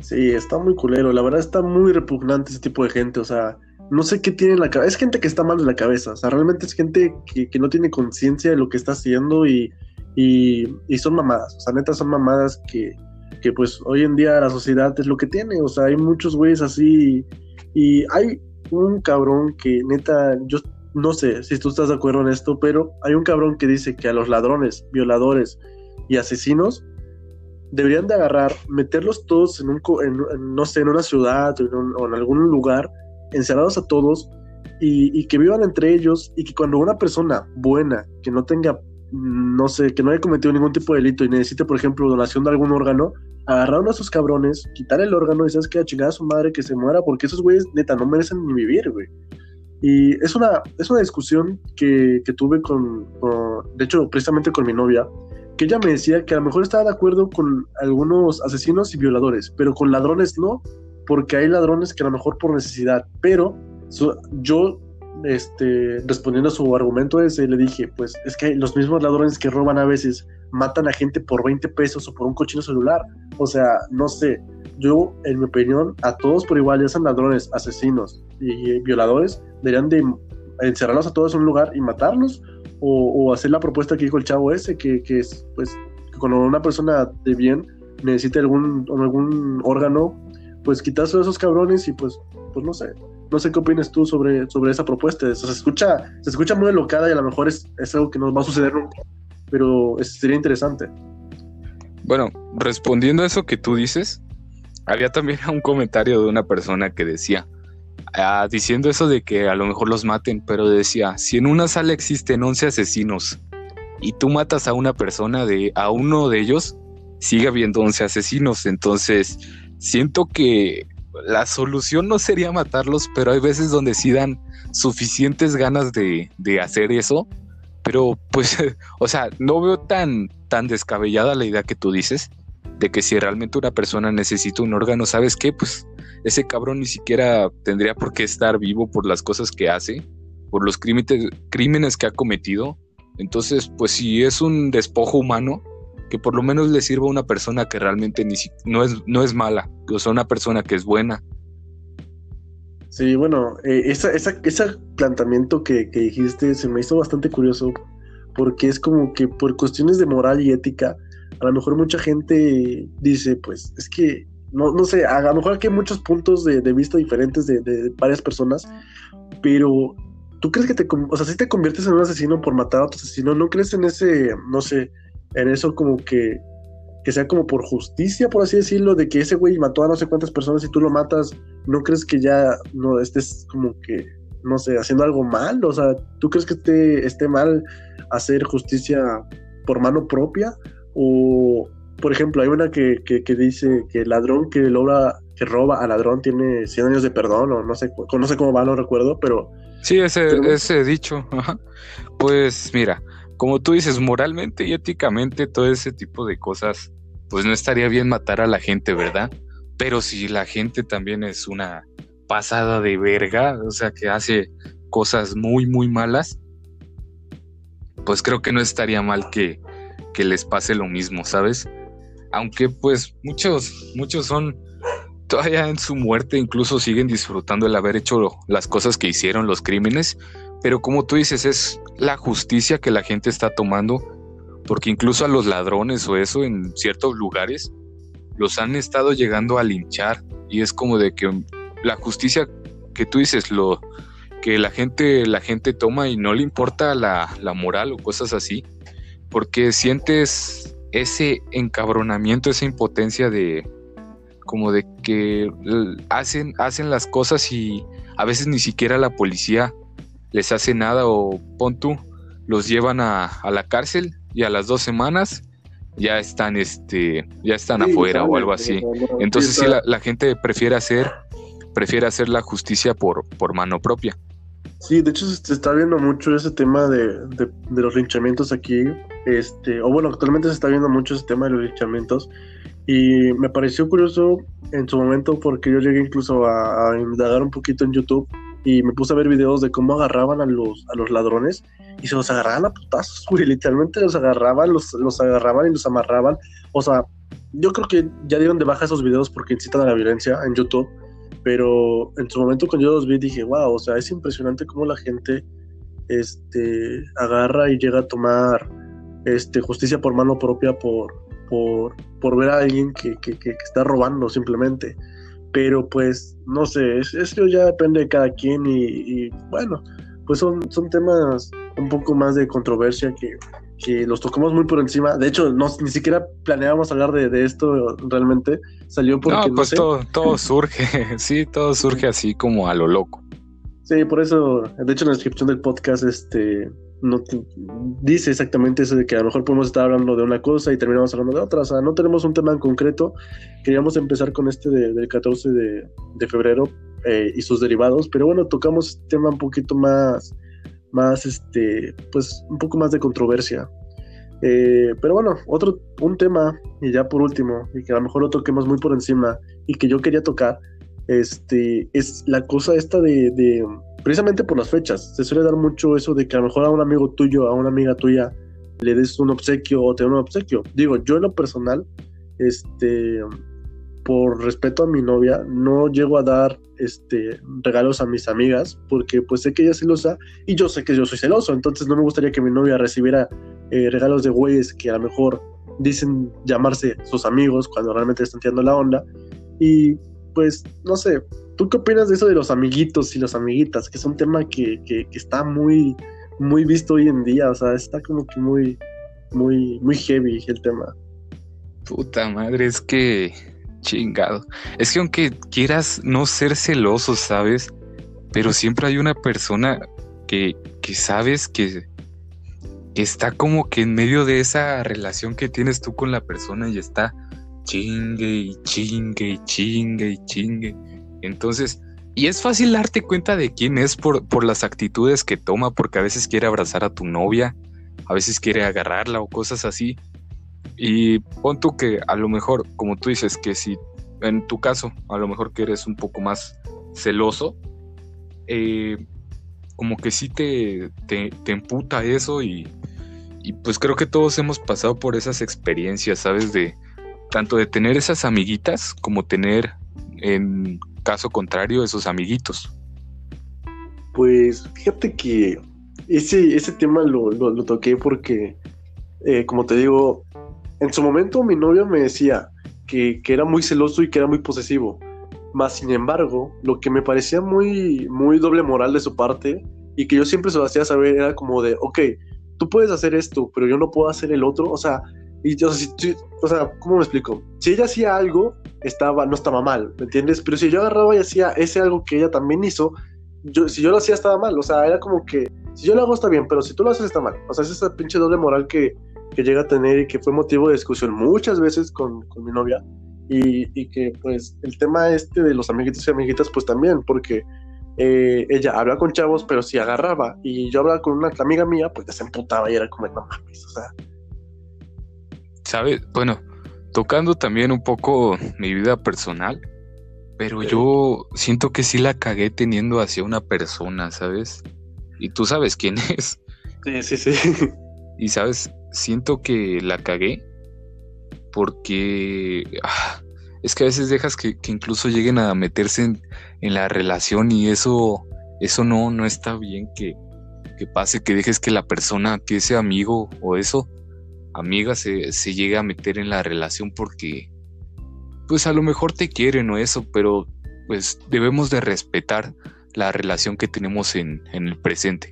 Sí, está muy culero. La verdad está muy repugnante ese tipo de gente. O sea, no sé qué tiene en la cabeza. Es gente que está mal de la cabeza. O sea, realmente es gente que, que no tiene conciencia de lo que está haciendo y, y, son mamadas. O sea, neta son mamadas que, que pues hoy en día la sociedad es lo que tiene. O sea, hay muchos güeyes así. Y hay un cabrón que neta, yo no sé si tú estás de acuerdo en esto, pero hay un cabrón que dice que a los ladrones, violadores y asesinos deberían de agarrar, meterlos todos en un, no sé, en una ciudad o en, algún lugar, encerrados a todos y, que vivan entre ellos y que cuando una persona buena, que no tenga, no sé, que no haya cometido ningún tipo de delito y necesite, por ejemplo, donación de algún órgano, agarrar a esos cabrones, quitar el órgano y sabes que a chingar a su madre que se muera porque esos güeyes neta no merecen ni vivir, güey. Y es una, es una discusión que, que tuve con, de hecho, precisamente con mi novia, que ella me decía que a lo mejor estaba de acuerdo con algunos asesinos y violadores, pero con ladrones no, porque hay ladrones que a lo mejor por necesidad, pero yo este, respondiendo a su argumento ese, le dije, pues es que los mismos ladrones que roban a veces matan a gente por 20 pesos o por un cochino celular. O sea, no sé, yo en mi opinión, a todos por igual, ya sean ladrones, asesinos y violadores, deberían de encerrarlos a todos en un lugar y matarlos o, hacer la propuesta que dijo el chavo ese, que, que es, pues, que cuando una persona de bien necesita algún, algún órgano, pues quitarse esos cabrones y pues, pues no sé. No sé qué opinas tú sobre, sobre esa propuesta. se, escucha, se escucha muy locada y a lo mejor es, es algo que nos va a suceder pero sería interesante. Bueno, respondiendo a eso que tú dices, había también (laughs) un comentario de una persona que decía, Ah, diciendo eso de que a lo mejor los maten, pero decía, si en una sala existen 11 asesinos y tú matas a una persona de a uno de ellos, sigue habiendo 11 asesinos, entonces siento que la solución no sería matarlos, pero hay veces donde sí dan suficientes ganas de, de hacer eso, pero pues, (laughs) o sea, no veo tan, tan descabellada la idea que tú dices, de que si realmente una persona necesita un órgano, ¿sabes qué? Pues ese cabrón ni siquiera tendría por qué estar vivo por las cosas que hace, por los crímenes, crímenes que ha cometido. Entonces, pues si es un despojo humano, que por lo menos le sirva a una persona que realmente ni no, es, no es mala, o sea, una persona que es buena. Sí, bueno, eh, esa, esa, ese planteamiento que, que dijiste se me hizo bastante curioso, porque es como que por cuestiones de moral y ética, a lo mejor mucha gente dice, pues es que no, no sé, a lo mejor aquí hay muchos puntos de, vista diferentes de, varias personas, pero ¿tú crees que te, o sea, si te conviertes en un asesino por matar a otro asesino, no crees en ese, no sé, en eso como que, que sea como por justicia, por así decirlo, de que ese güey mató a no sé cuántas personas y tú lo matas, ¿no crees que ya no estés como que, no sé, haciendo algo mal? O sea, ¿tú crees que esté, esté mal hacer justicia por mano propia? O, por ejemplo, hay una que, que, dice que el ladrón que logra, que roba al ladrón tiene 100 años de perdón, o no sé, no sé cómo va, no recuerdo, pero... Sí, ese, ese dicho. Pues mira, como tú dices, moralmente y éticamente todo ese tipo de cosas, pues no estaría bien matar a la gente, ¿verdad? Pero si la gente también es una pasada de verga, o sea, que hace cosas muy, muy malas, pues creo que no estaría mal que, que les pase lo mismo, ¿sabes? Aunque pues muchos, muchos son todavía en su muerte, incluso siguen disfrutando el haber hecho las cosas que hicieron, los crímenes, pero como tú dices, es la justicia que la gente está tomando, porque incluso a los ladrones o eso en ciertos lugares los han estado llegando a linchar y es como de que la justicia que tú dices, lo que la gente, la gente toma y no le importa la, la moral o cosas así, porque sientes ese encabronamiento, esa impotencia de como de que hacen, hacen las cosas y a veces ni siquiera la policía les hace nada o pon tú, los llevan a, a la cárcel y a las dos semanas ya están este ya están afuera o algo así. entonces sí la, la, gente prefiere hacer prefiere hacer la justicia por por mano propia. Sí, de hecho se está viendo mucho ese tema de, de, los linchamientos aquí, este, o bueno, actualmente se está viendo mucho ese tema de los linchamientos. Y me pareció curioso en su momento porque yo llegué incluso a, indagar un poquito en YouTube y me puse a ver videos de cómo agarraban a los, a los ladrones y se los agarraban a putazos, (laughs) güey, literalmente los agarraban, los, los agarraban y los amarraban, o sea, yo creo que ya dieron de baja esos videos porque incitan a la violencia en YouTube pero en su momento cuando yo los vi dije, wow, o sea, es impresionante cómo la gente este, agarra y llega a tomar este, justicia por mano propia por, por, por ver a alguien que, que, que, está robando simplemente. Pero pues, no sé, eso ya depende de cada quien y, y bueno, pues son, son temas un poco más de controversia que, que los tocamos muy por encima. De hecho, no, ni siquiera planeábamos hablar de, esto realmente. Salió porque. No, pues todo, todo (laughs) surge, (laughs) sí, todo surge así como a lo loco. Sí, por eso, de hecho, en la descripción del podcast, este no dice exactamente eso de que a lo mejor podemos estar hablando de una cosa y terminamos hablando de otra. O sea, no tenemos un tema en concreto. Queríamos empezar con este del 14 de, de febrero eh, y sus derivados, pero bueno, tocamos este tema un poquito más más, este, pues un poco más de controversia. Eh, pero bueno, otro, un tema, y ya por último, y que a lo mejor lo toquemos muy por encima, y que yo quería tocar, este, es la cosa esta de, de, precisamente por las fechas, se suele dar mucho eso de que a lo mejor a un amigo tuyo, a una amiga tuya, le des un obsequio o te un obsequio. Digo, yo en lo personal, este, por respeto a mi novia, no llego a dar este, regalos a mis amigas porque pues sé que ella es celosa y yo sé que yo soy celoso, entonces no me gustaría que mi novia recibiera eh, regalos de güeyes que a lo mejor dicen llamarse sus amigos cuando realmente están tirando la onda. Y pues, no sé, ¿tú qué opinas de eso de los amiguitos y las amiguitas? Que es un tema que, que, que está muy, muy visto hoy en día, o sea, está como que muy, muy, muy heavy el tema. Puta madre, es que Chingado. Es que aunque quieras no ser celoso, ¿sabes? Pero siempre hay una persona que, que sabes que, está como que en medio de esa relación que tienes tú con la persona y está chingue y chingue y chingue y chingue. Entonces, y es fácil darte cuenta de quién es por, por las actitudes que toma, porque a veces quiere abrazar a tu novia, a veces quiere agarrarla o cosas así. Y pon tú que a lo mejor, como tú dices, que si en tu caso, a lo mejor que eres un poco más celoso, eh, como que sí te, te, emputa eso y, y, pues creo que todos hemos pasado por esas experiencias, ¿sabes? De tanto de tener esas amiguitas como tener, en caso contrario, esos amiguitos. Pues fíjate que ese, ese tema lo, lo, toqué porque, eh, como te digo, en su momento mi novia me decía que, que era muy celoso y que era muy posesivo. Más sin embargo, lo que me parecía muy, muy doble moral de su parte y que yo siempre se lo hacía saber era como de, ok, tú puedes hacer esto, pero yo no puedo hacer el otro. O sea, y yo, o sea, ¿cómo me explico? Si ella hacía algo, estaba, no estaba mal, ¿me entiendes? Pero si yo agarraba y hacía ese algo que ella también hizo, yo, si yo lo hacía estaba mal. O sea, era como que, si yo lo hago está bien, pero si tú lo haces está mal. O sea, es esa pinche doble moral que, que llega a tener y que fue motivo de discusión muchas veces con, con mi novia. Y, y, que pues el tema este de los amiguitos y amiguitas pues también, porque eh, ella habla con chavos, pero si agarraba y yo hablaba con una amiga mía, pues se emputaba y era como, no mames, o sea. ¿Sabes? Bueno, tocando también un poco mi vida personal, pero yo siento que sí la cagué teniendo hacia una persona, ¿sabes? Y tú sabes quién (laughs) es. Sí, sí, sí. Y sabes, siento que la cagué porque ah, es que a veces dejas que, incluso lleguen a meterse en, la relación y eso, eso no, no está bien que, que, pase, que dejes que la persona, que ese amigo o eso, amiga, se, se llegue a meter en la relación porque, pues a lo mejor te quieren o eso, pero pues debemos de respetar la relación que tenemos en, en el presente.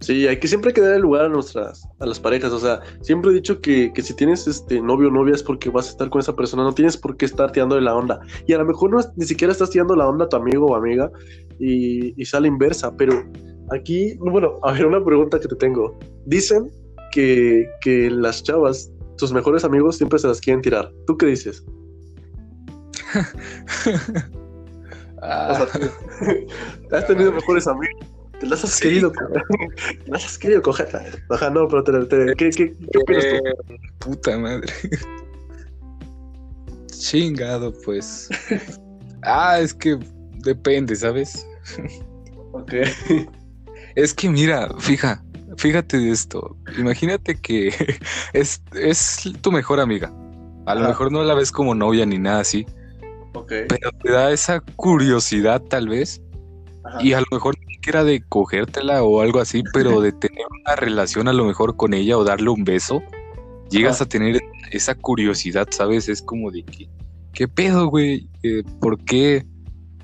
Sí, hay que siempre que dar el lugar a nuestras, a las parejas. O sea, siempre he dicho que, que, si tienes este novio o novia es porque vas a estar con esa persona, no tienes por qué estar tirando la onda. Y a lo mejor no ni siquiera estás tirando la onda a tu amigo o amiga y, y sale inversa. Pero aquí, bueno, a ver, una pregunta que te tengo. Dicen que, que las chavas, tus mejores amigos, siempre se las quieren tirar. ¿Tú qué dices? ¿Has tenido mejores amigos? Te las has querido, Te las has querido coger. Ajá, no, pero te, te, ¿qué, qué, qué opinas tú? Eh, puta madre. Chingado, pues. ah, es que depende, ¿sabes? ok. Es que mira, fija, fíjate de esto. Imagínate que (laughs) es, es tu mejor amiga. A lo mejor no la ves como novia ni nada así. Okay. Pero te da esa curiosidad, tal vez. Y a lo mejor era de cogértela o algo así, pero de tener una relación a lo mejor con ella o darle un beso, llegas a tener esa curiosidad, ¿sabes? Es como de que, ¿qué pedo, güey? Eh, ¿Por qué?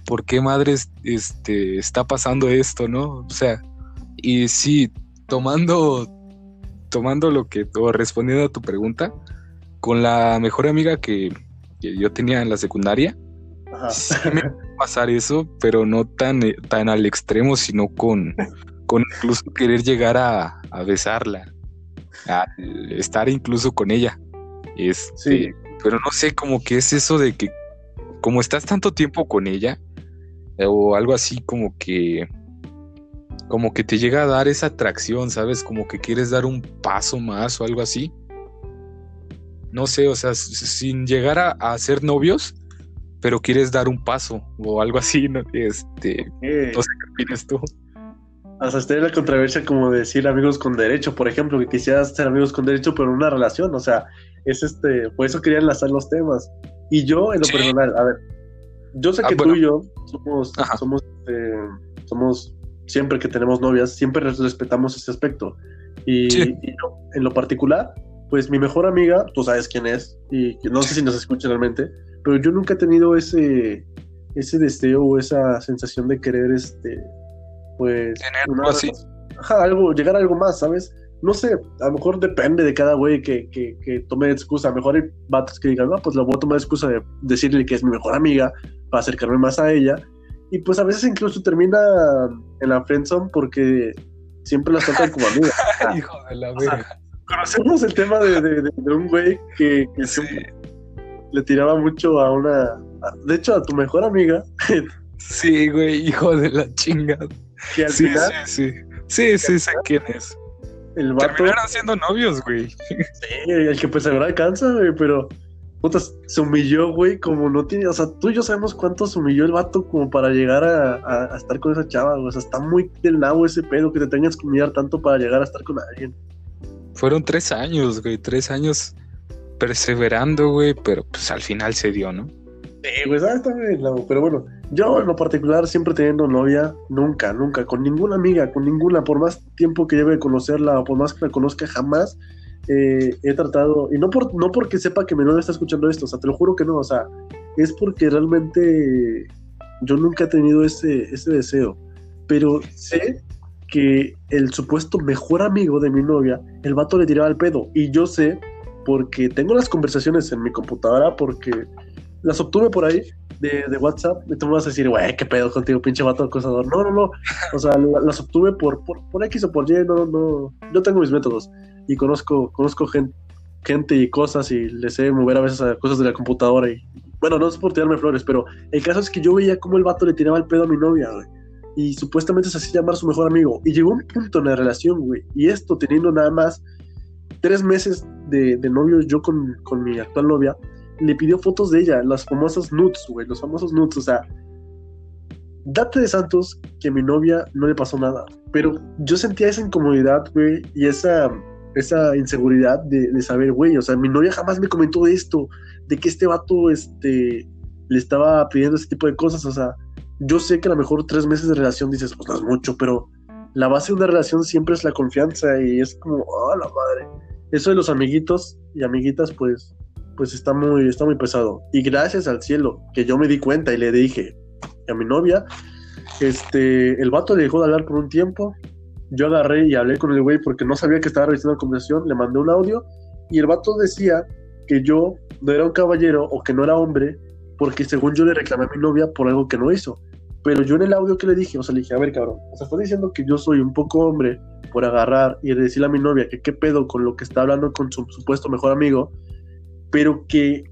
¿Por qué madres este, está pasando esto, no? O sea, y sí, tomando, tomando lo que, o respondiendo a tu pregunta, con la mejor amiga que, que yo tenía en la secundaria, Sí me pasar eso, pero no tan, eh, tan al extremo, sino con, con incluso querer llegar a, besarla, a estar incluso con ella. Este, Pero no sé, como que es eso de que, como estás tanto tiempo con ella, o algo así como que como que te llega a dar esa atracción, ¿sabes? Como que quieres dar un paso más o algo así. No sé, o sea, sin llegar a, a ser novios, pero quieres dar un paso o algo así, ¿no? Este, no sé qué opinas tú. Hasta la controversia como decir amigos con derecho, por ejemplo, que quisieras ser amigos con derecho, pero en una relación, o sea, es este, por eso quería enlazar los temas. Y yo, en lo personal, a ver, yo sé ah, que tú y yo somos, somos, este, somos, siempre que tenemos novias, siempre respetamos ese aspecto. Y, en lo particular, pues mi mejor amiga, tú sabes quién es, y no sé si nos escucha realmente, pero yo nunca he tenido ese, ese deseo o esa sensación de querer, este, pues... Tener algo así. Ajá, algo, llegar a algo más, ¿sabes? No sé, a lo mejor depende de cada güey que, que, que tome excusa. A lo mejor hay vatos que digan, no, pues la voy a tomar excusa de decirle que es mi mejor amiga para acercarme más a ella. Y pues a veces incluso termina en la friendzone porque siempre la tratan como amiga. (laughs) Hijo de la verga. Conocemos el tema de, de, un güey que, que le tiraba mucho a una. de hecho, a tu mejor amiga. (laughs) sí, güey, hijo de la chingada. Que al sí, final. Sí, sí. Sí, sí, sé quién es. El vato. Terminaron siendo novios, güey. Sí, el que pues ahora alcanza, güey, pero. Se humilló, güey, como no tiene. O sea, tú y yo sabemos cuánto se humilló el vato como para llegar a, a, estar con esa chava, güey. O sea, está muy del nabo ese pedo que te tengas que humillar tanto para llegar a estar con alguien. Fueron tres años, güey, tres años perseverando, güey, pero pues al final se dio, ¿no? Sí, güey, exactamente, pero bueno, yo en lo particular siempre teniendo novia, nunca, nunca, con ninguna amiga, con ninguna, por más tiempo que lleve de conocerla o por más que la conozca, jamás eh, he tratado, y no, por, no porque sepa que novia está escuchando esto, o sea, te lo juro que no, o sea, es porque realmente yo nunca he tenido ese, ese deseo, pero sé que el supuesto mejor amigo de mi novia, el vato le tiraba el pedo, y yo sé, porque tengo las conversaciones en mi computadora, porque las obtuve por ahí, de, de, WhatsApp, y tú me vas a decir, güey, qué pedo contigo, pinche vato acosador. No, no, no. O sea, las obtuve por, por, por, X o por Y, no, no. Yo tengo mis métodos y conozco, conozco gente, gente y cosas y les sé mover a veces a cosas de la computadora y bueno, no es por tirarme flores, pero el caso es que yo veía cómo el vato le tiraba el pedo a mi novia, güey. Y supuestamente se hacía llamar su mejor amigo. Y llegó un punto en la relación, güey. Y esto teniendo nada más tres meses de, de novios yo con, con mi actual novia, le pidió fotos de ella, las famosas nudes, güey, los famosos nudes, o sea, date de santos que a mi novia no le pasó nada, pero yo sentía esa incomodidad, güey, y esa, esa inseguridad de, saber, güey, o sea, mi novia jamás me comentó de esto, de que este vato, este, le estaba pidiendo ese tipo de cosas, o sea, yo sé que a lo mejor tres meses de relación dices, pues no es mucho, pero la base de una relación siempre es la confianza y es como, oh, la madre. Eso de los amiguitos y amiguitas, pues pues está muy, está muy pesado. Y gracias al cielo que yo me di cuenta y le dije a mi novia, este, el vato le dejó de hablar por un tiempo. Yo agarré y hablé con el güey porque no sabía que estaba revisando la conversación, le mandé un audio y el vato decía que yo no era un caballero o que no era hombre porque según yo le reclamé a mi novia por algo que no hizo. Pero yo en el audio que le dije, o sea, le dije, a ver, cabrón, o sea, estás diciendo que yo soy un poco hombre por agarrar y decirle a mi novia que qué pedo con lo que está hablando con su supuesto mejor amigo pero que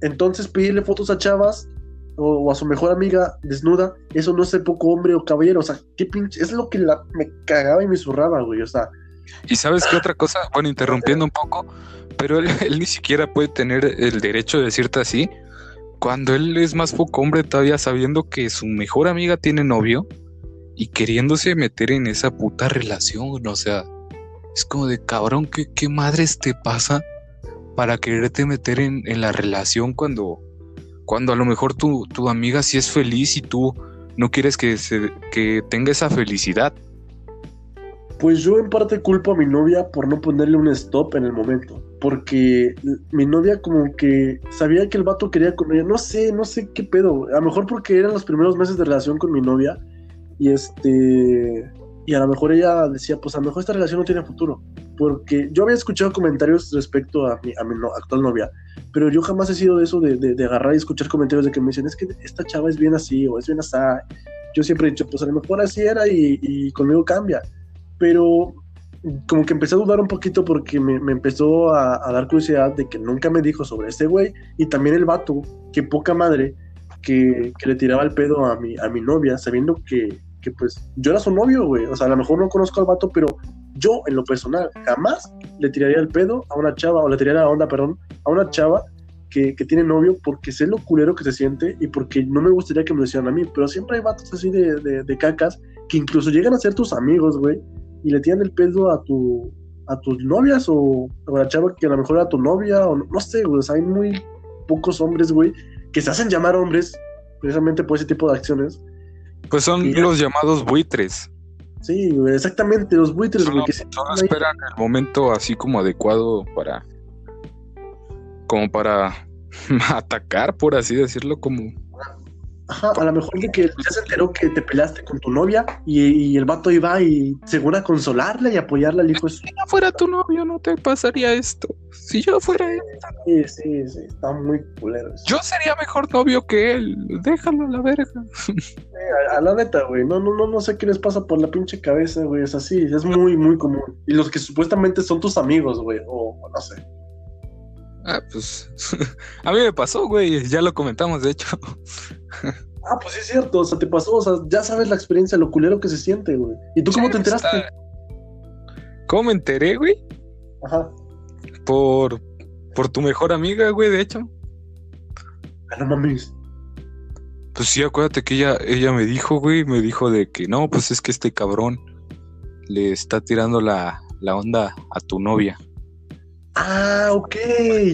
entonces pedirle fotos a chavas o, a su mejor amiga desnuda, eso no es poco hombre o caballero, o sea, qué pinche, es lo que me cagaba y me zurraba, güey, o sea. Y sabes qué otra cosa, bueno, interrumpiendo un poco, pero él, ni siquiera puede tener el derecho de decirte así, cuando él es más poco hombre todavía sabiendo que su mejor amiga tiene novio y queriéndose meter en esa puta relación, o sea, es como de cabrón, ¿qué, qué madres te pasa? para quererte meter en, la relación cuando, cuando a lo mejor tu, tu, amiga sí es feliz y tú no quieres que, se, que tenga esa felicidad. Pues yo en parte culpo a mi novia por no ponerle un stop en el momento. Porque mi novia como que sabía que el vato quería con ella. No sé, no sé qué pedo. A lo mejor porque eran los primeros meses de relación con mi novia. Y este y a lo mejor ella decía, pues a lo mejor esta relación no tiene futuro, porque yo había escuchado comentarios respecto a mi, a mi actual novia, pero yo jamás he sido de eso de, de, agarrar y escuchar comentarios de que me dicen, es que esta chava es bien así o es bien así. Yo siempre he dicho, pues a lo mejor así era y, y conmigo cambia, pero como que empecé a dudar un poquito porque me, me empezó a, a, dar curiosidad de que nunca me dijo sobre este güey y también el vato, que poca madre, que, que le tiraba el pedo a mi, a mi novia, sabiendo que, que pues yo era su novio, güey. O sea, a lo mejor no conozco al vato, pero yo en lo personal jamás le tiraría el pedo a una chava, o le tiraría la onda, perdón, a una chava que, que, tiene novio porque sé lo culero que se siente y porque no me gustaría que me lo hicieran a mí. Pero siempre hay vatos así de, de, cacas que incluso llegan a ser tus amigos, güey, y le tiran el pedo a tu a tus novias o a la chava que a lo mejor era tu novia o no, sé, güey. O sea, hay muy pocos hombres, güey, que se hacen llamar hombres precisamente por ese tipo de acciones pues son los llamados buitres. Sí, exactamente, los buitres, güey. Que esperan el momento así como adecuado para. como para (laughs) atacar, por así decirlo, como Ajá, a lo mejor de que ya se enteró que te peleaste con tu novia y, el vato iba y según a consolarla y apoyarla al hijo. Si yo fuera tu novio no te pasaría esto. Si yo fuera él. Sí, sí, sí, está muy culero. Yo sería mejor novio que él. Déjalo a la verga. a, la neta, güey. No, no, no, no sé qué les pasa por la pinche cabeza, güey. Es así, es muy, muy común. Y los que supuestamente son tus amigos, güey. O no sé. Ah, pues (laughs) a mí me pasó, güey, ya lo comentamos, de hecho. (laughs) ah, pues sí es cierto, o sea, te pasó, o sea, ya sabes la experiencia, lo culero que se siente, güey. ¿Y tú cómo te enteraste? ¿Cómo me enteré, güey? Ajá. Por, por tu mejor amiga, güey, de hecho. Ah, no mames. Pues sí, acuérdate que ella, ella me dijo, güey, me dijo de que no, pues es que este cabrón le está tirando la, la onda a tu novia. Ah, ok.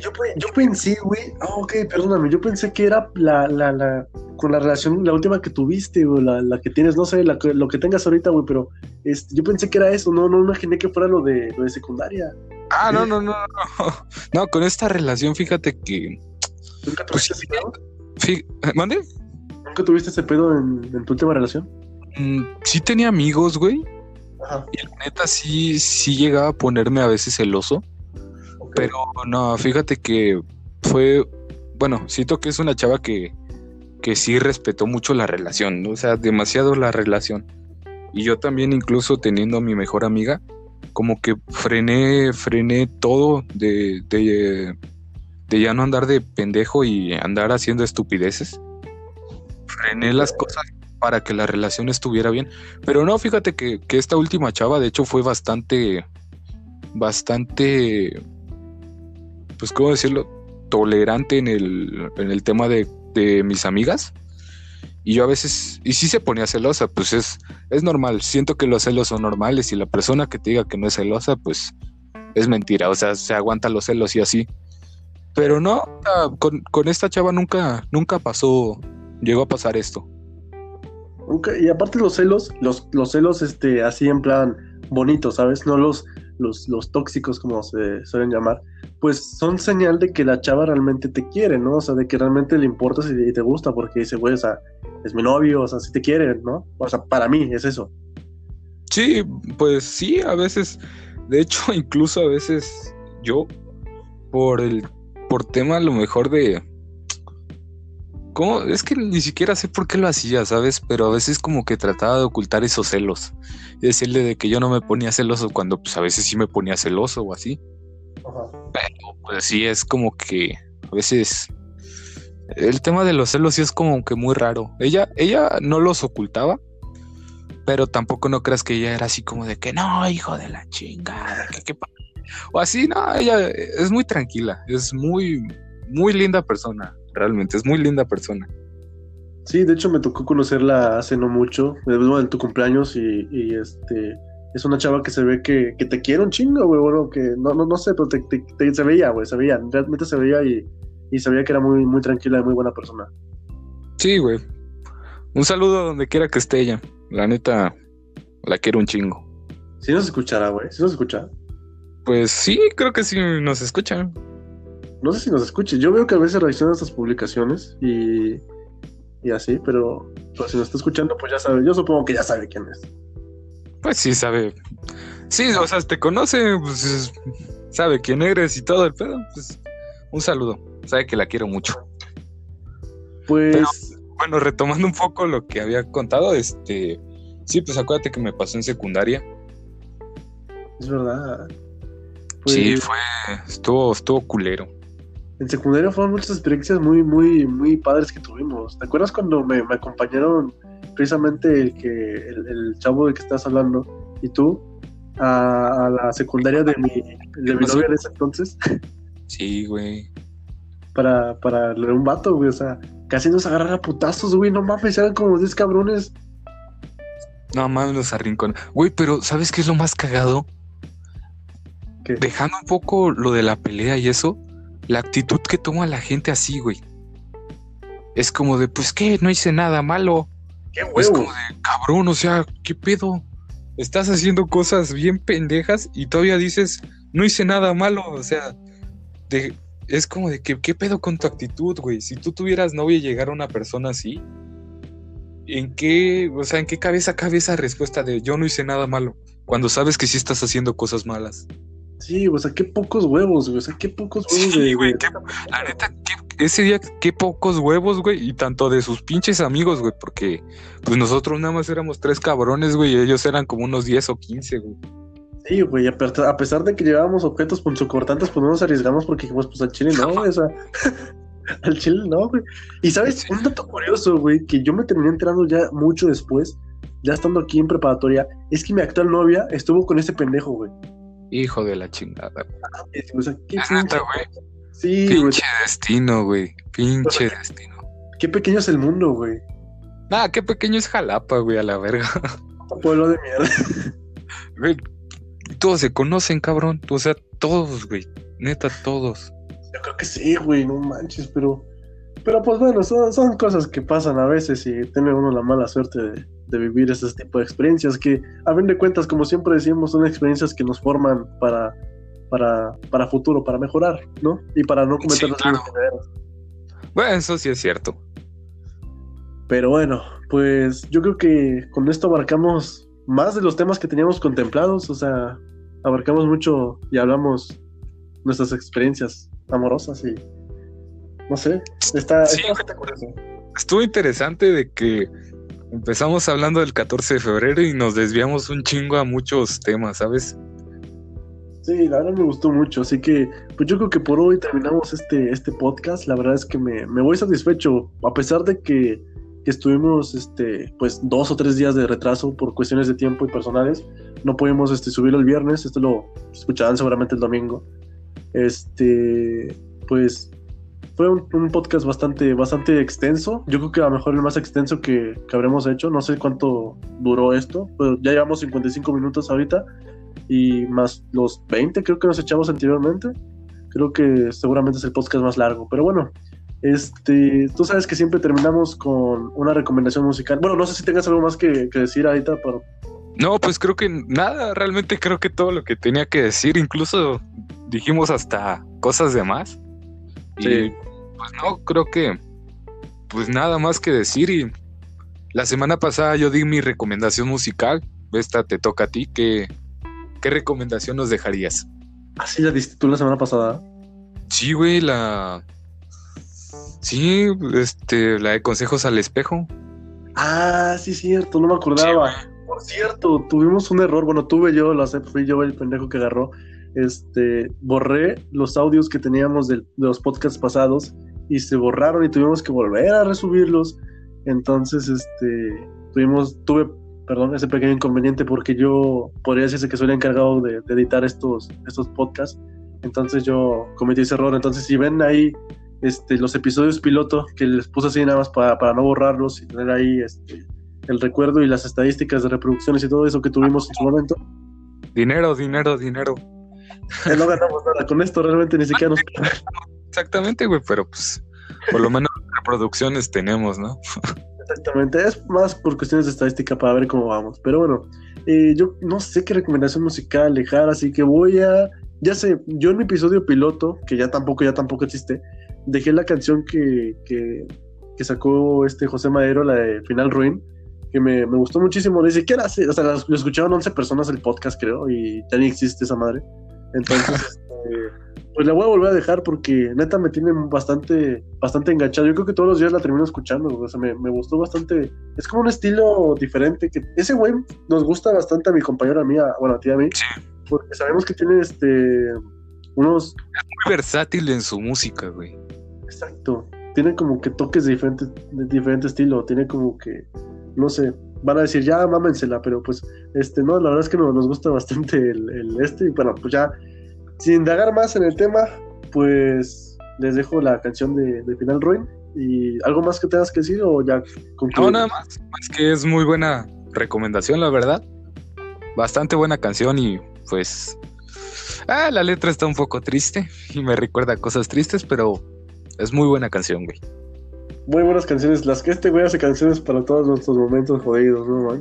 Yo, yo pensé, güey. Ah, ok, perdóname. Yo pensé que era la, la, la, con la relación, la última que tuviste, güey, la, la que tienes, no sé, la, lo que tengas ahorita, güey, pero este, yo pensé que era eso, no, no imaginé que fuera lo de, lo de secundaria. Ah, no, no, no, no. (laughs) No, con esta relación, fíjate que. ¿Nunca Pues tuviste ese pedo? fí- ¿Mande? ¿Nunca tuviste ese pedo en, en tu última relación? Mm, sí tenía amigos, güey. Ajá. Y la neta sí, sí llegaba a ponerme a veces celoso. Pero no, fíjate que fue. Bueno, siento que es una chava que, que sí respetó mucho la relación, ¿no? o sea, demasiado la relación. Y yo también, incluso teniendo a mi mejor amiga, como que frené, frené todo de, de, de ya no andar de pendejo y andar haciendo estupideces. Frené las cosas para que la relación estuviera bien. Pero no, fíjate que, que esta última chava, de hecho, fue bastante, bastante, pues, ¿cómo decirlo? Tolerante en el, en el tema de, de mis amigas. Y yo a veces, y sí se ponía celosa, pues es, es normal. Siento que los celos son normales y la persona que te diga que no es celosa, pues es mentira. O sea, se aguanta los celos y así. Pero no, con, con esta chava nunca, nunca pasó, llegó a pasar esto. Y aparte los celos, los, los celos este, así en plan bonitos, ¿sabes? No los, los, los tóxicos como se suelen llamar, pues son señal de que la chava realmente te quiere, ¿no? O sea, de que realmente le importas y, te gusta porque dice, güey, o sea, es mi novio, o sea, si te quiere, ¿no? O sea, para mí es eso. Sí, pues sí, a veces, de hecho, (laughs) incluso a veces yo, por el, por tema a lo mejor de, ¿cómo? Es que ni siquiera sé por qué lo hacía, ¿sabes? Pero a veces como que trataba de ocultar esos celos y decirle de que yo no me ponía celoso cuando pues a veces sí me ponía celoso o así. Pero pues sí, es como que a veces el tema de los celos sí es como que muy raro. Ella, ella no los ocultaba, pero tampoco no creas que ella era así como de que no, hijo de la chingada, que qué pa-". O así, no, ella es muy tranquila, es muy, muy linda persona, realmente, es muy linda persona. Sí, de hecho me tocó conocerla hace no mucho, en tu cumpleaños y, y, este es una chava que se ve que, que te quiere un chingo, güey, bueno, que no, no, no sé, pero te, te- te- se veía, güey, se veía, realmente se veía y, y se veía que era muy, muy tranquila y muy buena persona. Sí, güey. Un saludo a donde quiera que esté ella. La neta, la quiero un chingo. Si nos escuchará, güey, si nos escucha. Pues sí, creo que sí nos escuchan. No sé si nos escuche, yo veo que a veces reacciona a estas publicaciones y, y así, pero pues, si nos está escuchando, pues ya sabe, yo supongo que ya sabe quién es. Pues sí, sabe. Sí, o sea, te conoce, pues es- sabe quién eres y todo el pedo. Pues un saludo. Sabe que la quiero mucho. Pues, Bueno, retomando un poco lo que había contado, este. Sí, pues acuérdate que me pasó en secundaria. es verdad. Pues, Sí, fue. Estuvo, estuvo culero. En secundaria fueron muchas experiencias muy, muy, muy padres que tuvimos. ¿Te acuerdas cuando me, me acompañaron precisamente el que el, el chavo de que estás hablando y tú a, a la secundaria de mi, de mi novia de ese entonces Sí, güey. para, para leer un vato, güey? O sea, casi nos agarran a putazos, güey. No mames, eran como 10 cabrones. No mames, los arrincon. Güey, pero ¿sabes qué es lo más cagado? ¿Qué? Dejando un poco lo de la pelea y eso, la actitud que toma la gente así, güey. Es como de, pues qué, no hice nada malo. ¡Qué Es como de, cabrón, o sea, ¿qué pedo? Estás haciendo cosas bien pendejas y todavía dices, no hice nada malo. O sea, de- es como de que, ¿qué pedo con tu actitud, güey? Si tú tuvieras novia y llegara una persona así, ¿en qué, o sea, en qué cabeza cabe esa respuesta de yo no hice nada malo? Cuando sabes que sí estás haciendo cosas malas. Sí, o sea, qué pocos huevos, güey. O sea, qué pocos huevos Sí, de, güey, qué- La neta, qué- ese día, qué pocos huevos, güey, y tanto de sus pinches amigos, güey, porque pues nosotros nada más éramos tres cabrones, güey, y ellos eran como unos 10 o 15, güey. Sí, güey, a pe- a pesar de que llevábamos objetos punzocortantes, pues no nos arriesgamos porque dijimos, pues al chile no, (laughs) güey, o sea, (laughs) al chile no, güey. Y sabes, un dato curioso, güey, que yo me terminé enterando ya mucho después, ya estando aquí en preparatoria, es que mi actual novia estuvo con ese pendejo, güey. Hijo de la chingada. güey. O sea, qué pinche- neta, güey. Sí, güey, Pinche destino, güey. Pinche destino. qué pequeño es el mundo, güey. Ah, qué pequeño es Jalapa, güey, a la verga. Pueblo de mierda. (laughs) Güey, todos se conocen, cabrón. O sea, todos, güey. Neta, todos. Yo creo que sí, güey, no manches, pero. Pero pues bueno, son, son cosas que pasan a veces y tiene uno la mala suerte de, de vivir este tipo de experiencias que, a fin de cuentas, como siempre decimos, son experiencias que nos forman para, para, para futuro, para mejorar, ¿no? Y para no cometer los mismos errores. Bueno, eso sí es cierto. Pero bueno, pues yo creo que con esto abarcamos más de los temas que teníamos contemplados, o sea, abarcamos mucho y hablamos nuestras experiencias amorosas y no sé, está, sí, Estuvo interesante de que empezamos hablando del 14 de febrero y nos desviamos un chingo a muchos temas, ¿sabes? Sí, la verdad me gustó mucho, así que pues yo creo que por hoy terminamos este, este podcast, la verdad es que me, me voy satisfecho, a pesar de que, que, estuvimos este, pues dos o tres días de retraso por cuestiones de tiempo y personales, no pudimos este, subirlo el viernes, esto lo escucharán seguramente el domingo, este, pues fue un, podcast bastante, bastante extenso. Yo creo que a lo mejor el más extenso que, que, habremos hecho. No sé cuánto duró esto, pero ya llevamos 55 minutos ahorita y más los 20 creo que nos echamos anteriormente. Creo que seguramente es el podcast más largo. Pero bueno, este, tú sabes que siempre terminamos con una recomendación musical. Bueno, no sé si tengas algo más que, que decir ahorita, pero... No, pues creo que nada, realmente creo que todo lo que tenía que decir, incluso dijimos hasta cosas de más. Sí. Pues no, creo que pues nada más que decir y la semana pasada yo di mi recomendación musical, esta te toca a ti, ¿qué, qué recomendación nos dejarías? ¿Así la diste tú la semana pasada? Sí, güey, la... Sí, este, la de consejos al espejo. Ah, sí, cierto, no me acordaba. Por cierto, tuvimos un error, bueno, tuve yo, lo sé, fui yo el pendejo que agarró este, borré los audios que teníamos de, los podcasts pasados y se borraron y tuvimos que volver a resubirlos. Entonces, este, tuvimos, tuve, perdón, ese pequeño inconveniente porque yo podría decirse que soy el encargado de, editar estos, estos podcasts. Entonces yo cometí ese error. Entonces, si ven ahí este, los episodios piloto que les puse así nada más para, para no borrarlos y tener ahí este, el recuerdo y las estadísticas de reproducciones y todo eso que tuvimos en su momento. Dinero, dinero, dinero. no ganamos nada con esto, realmente ni siquiera nos. Exactamente, güey, pero pues por lo (laughs) menos reproducciones tenemos, ¿no? Exactamente, es más por cuestiones de estadística para ver cómo vamos. Pero bueno, eh, yo no sé qué recomendación musical dejar, así que voy a. Ya sé, yo en mi episodio piloto, que ya tampoco, ya tampoco existe, dejé la canción que, que, que sacó este José Madero, la de Final Ruin, que me, me gustó muchísimo. Ni siquiera, o sea, lo escucharon 11 personas el podcast, creo, y ya ni existe esa madre. Entonces, (laughs) este, pues la voy a volver a dejar porque neta me tiene bastante, bastante enganchado. Yo creo que todos los días la termino escuchando, o sea, me, me gustó bastante. Es como un estilo diferente. que Ese güey nos gusta bastante a mi compañera mía, bueno, a ti a mí, porque sabemos que tiene este unos... Es muy versátil en su música, güey. Exacto. Tiene como que toques de diferente, de diferente estilo, tiene como que, no sé, van a decir, ya mámensela, pero pues, este, no, la verdad es que nos gusta bastante el, este, y bueno, pues ya, sin indagar más en el tema, pues les dejo la canción de, Final Ruin, y algo más que tengas que decir o ya No, nada más, es que es muy buena recomendación, la verdad, bastante buena canción y pues, ah, la letra está un poco triste y me recuerda cosas tristes, pero es muy buena canción, güey muy buenas canciones. Las que este güey hace canciones para todos nuestros momentos jodidos, ¿no, man?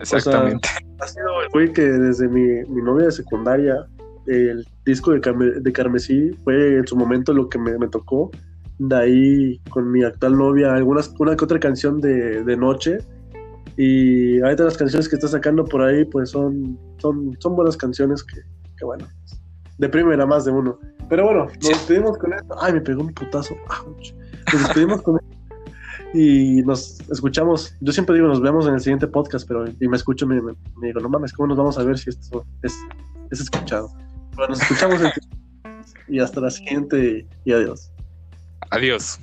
Exactamente. ha sido el güey que desde mi, mi, novia de secundaria, el disco de, de Carmesí fue en su momento lo que me, me, tocó. De ahí con mi actual novia, algunas, una que otra canción de, de noche. Y ahorita las canciones que está sacando por ahí, pues son, son, son buenas canciones que, que bueno, deprimen a más de uno. Pero bueno, nos despedimos con esto. Ay, me pegó un putazo. Nos despedimos con esto. Y nos escuchamos. Yo siempre digo, nos vemos en el siguiente podcast, pero y me escucho, me, me, digo, no mames, ¿cómo nos vamos a ver si esto es, es escuchado? Bueno, nos escuchamos (laughs) y hasta la siguiente y adiós. Adiós.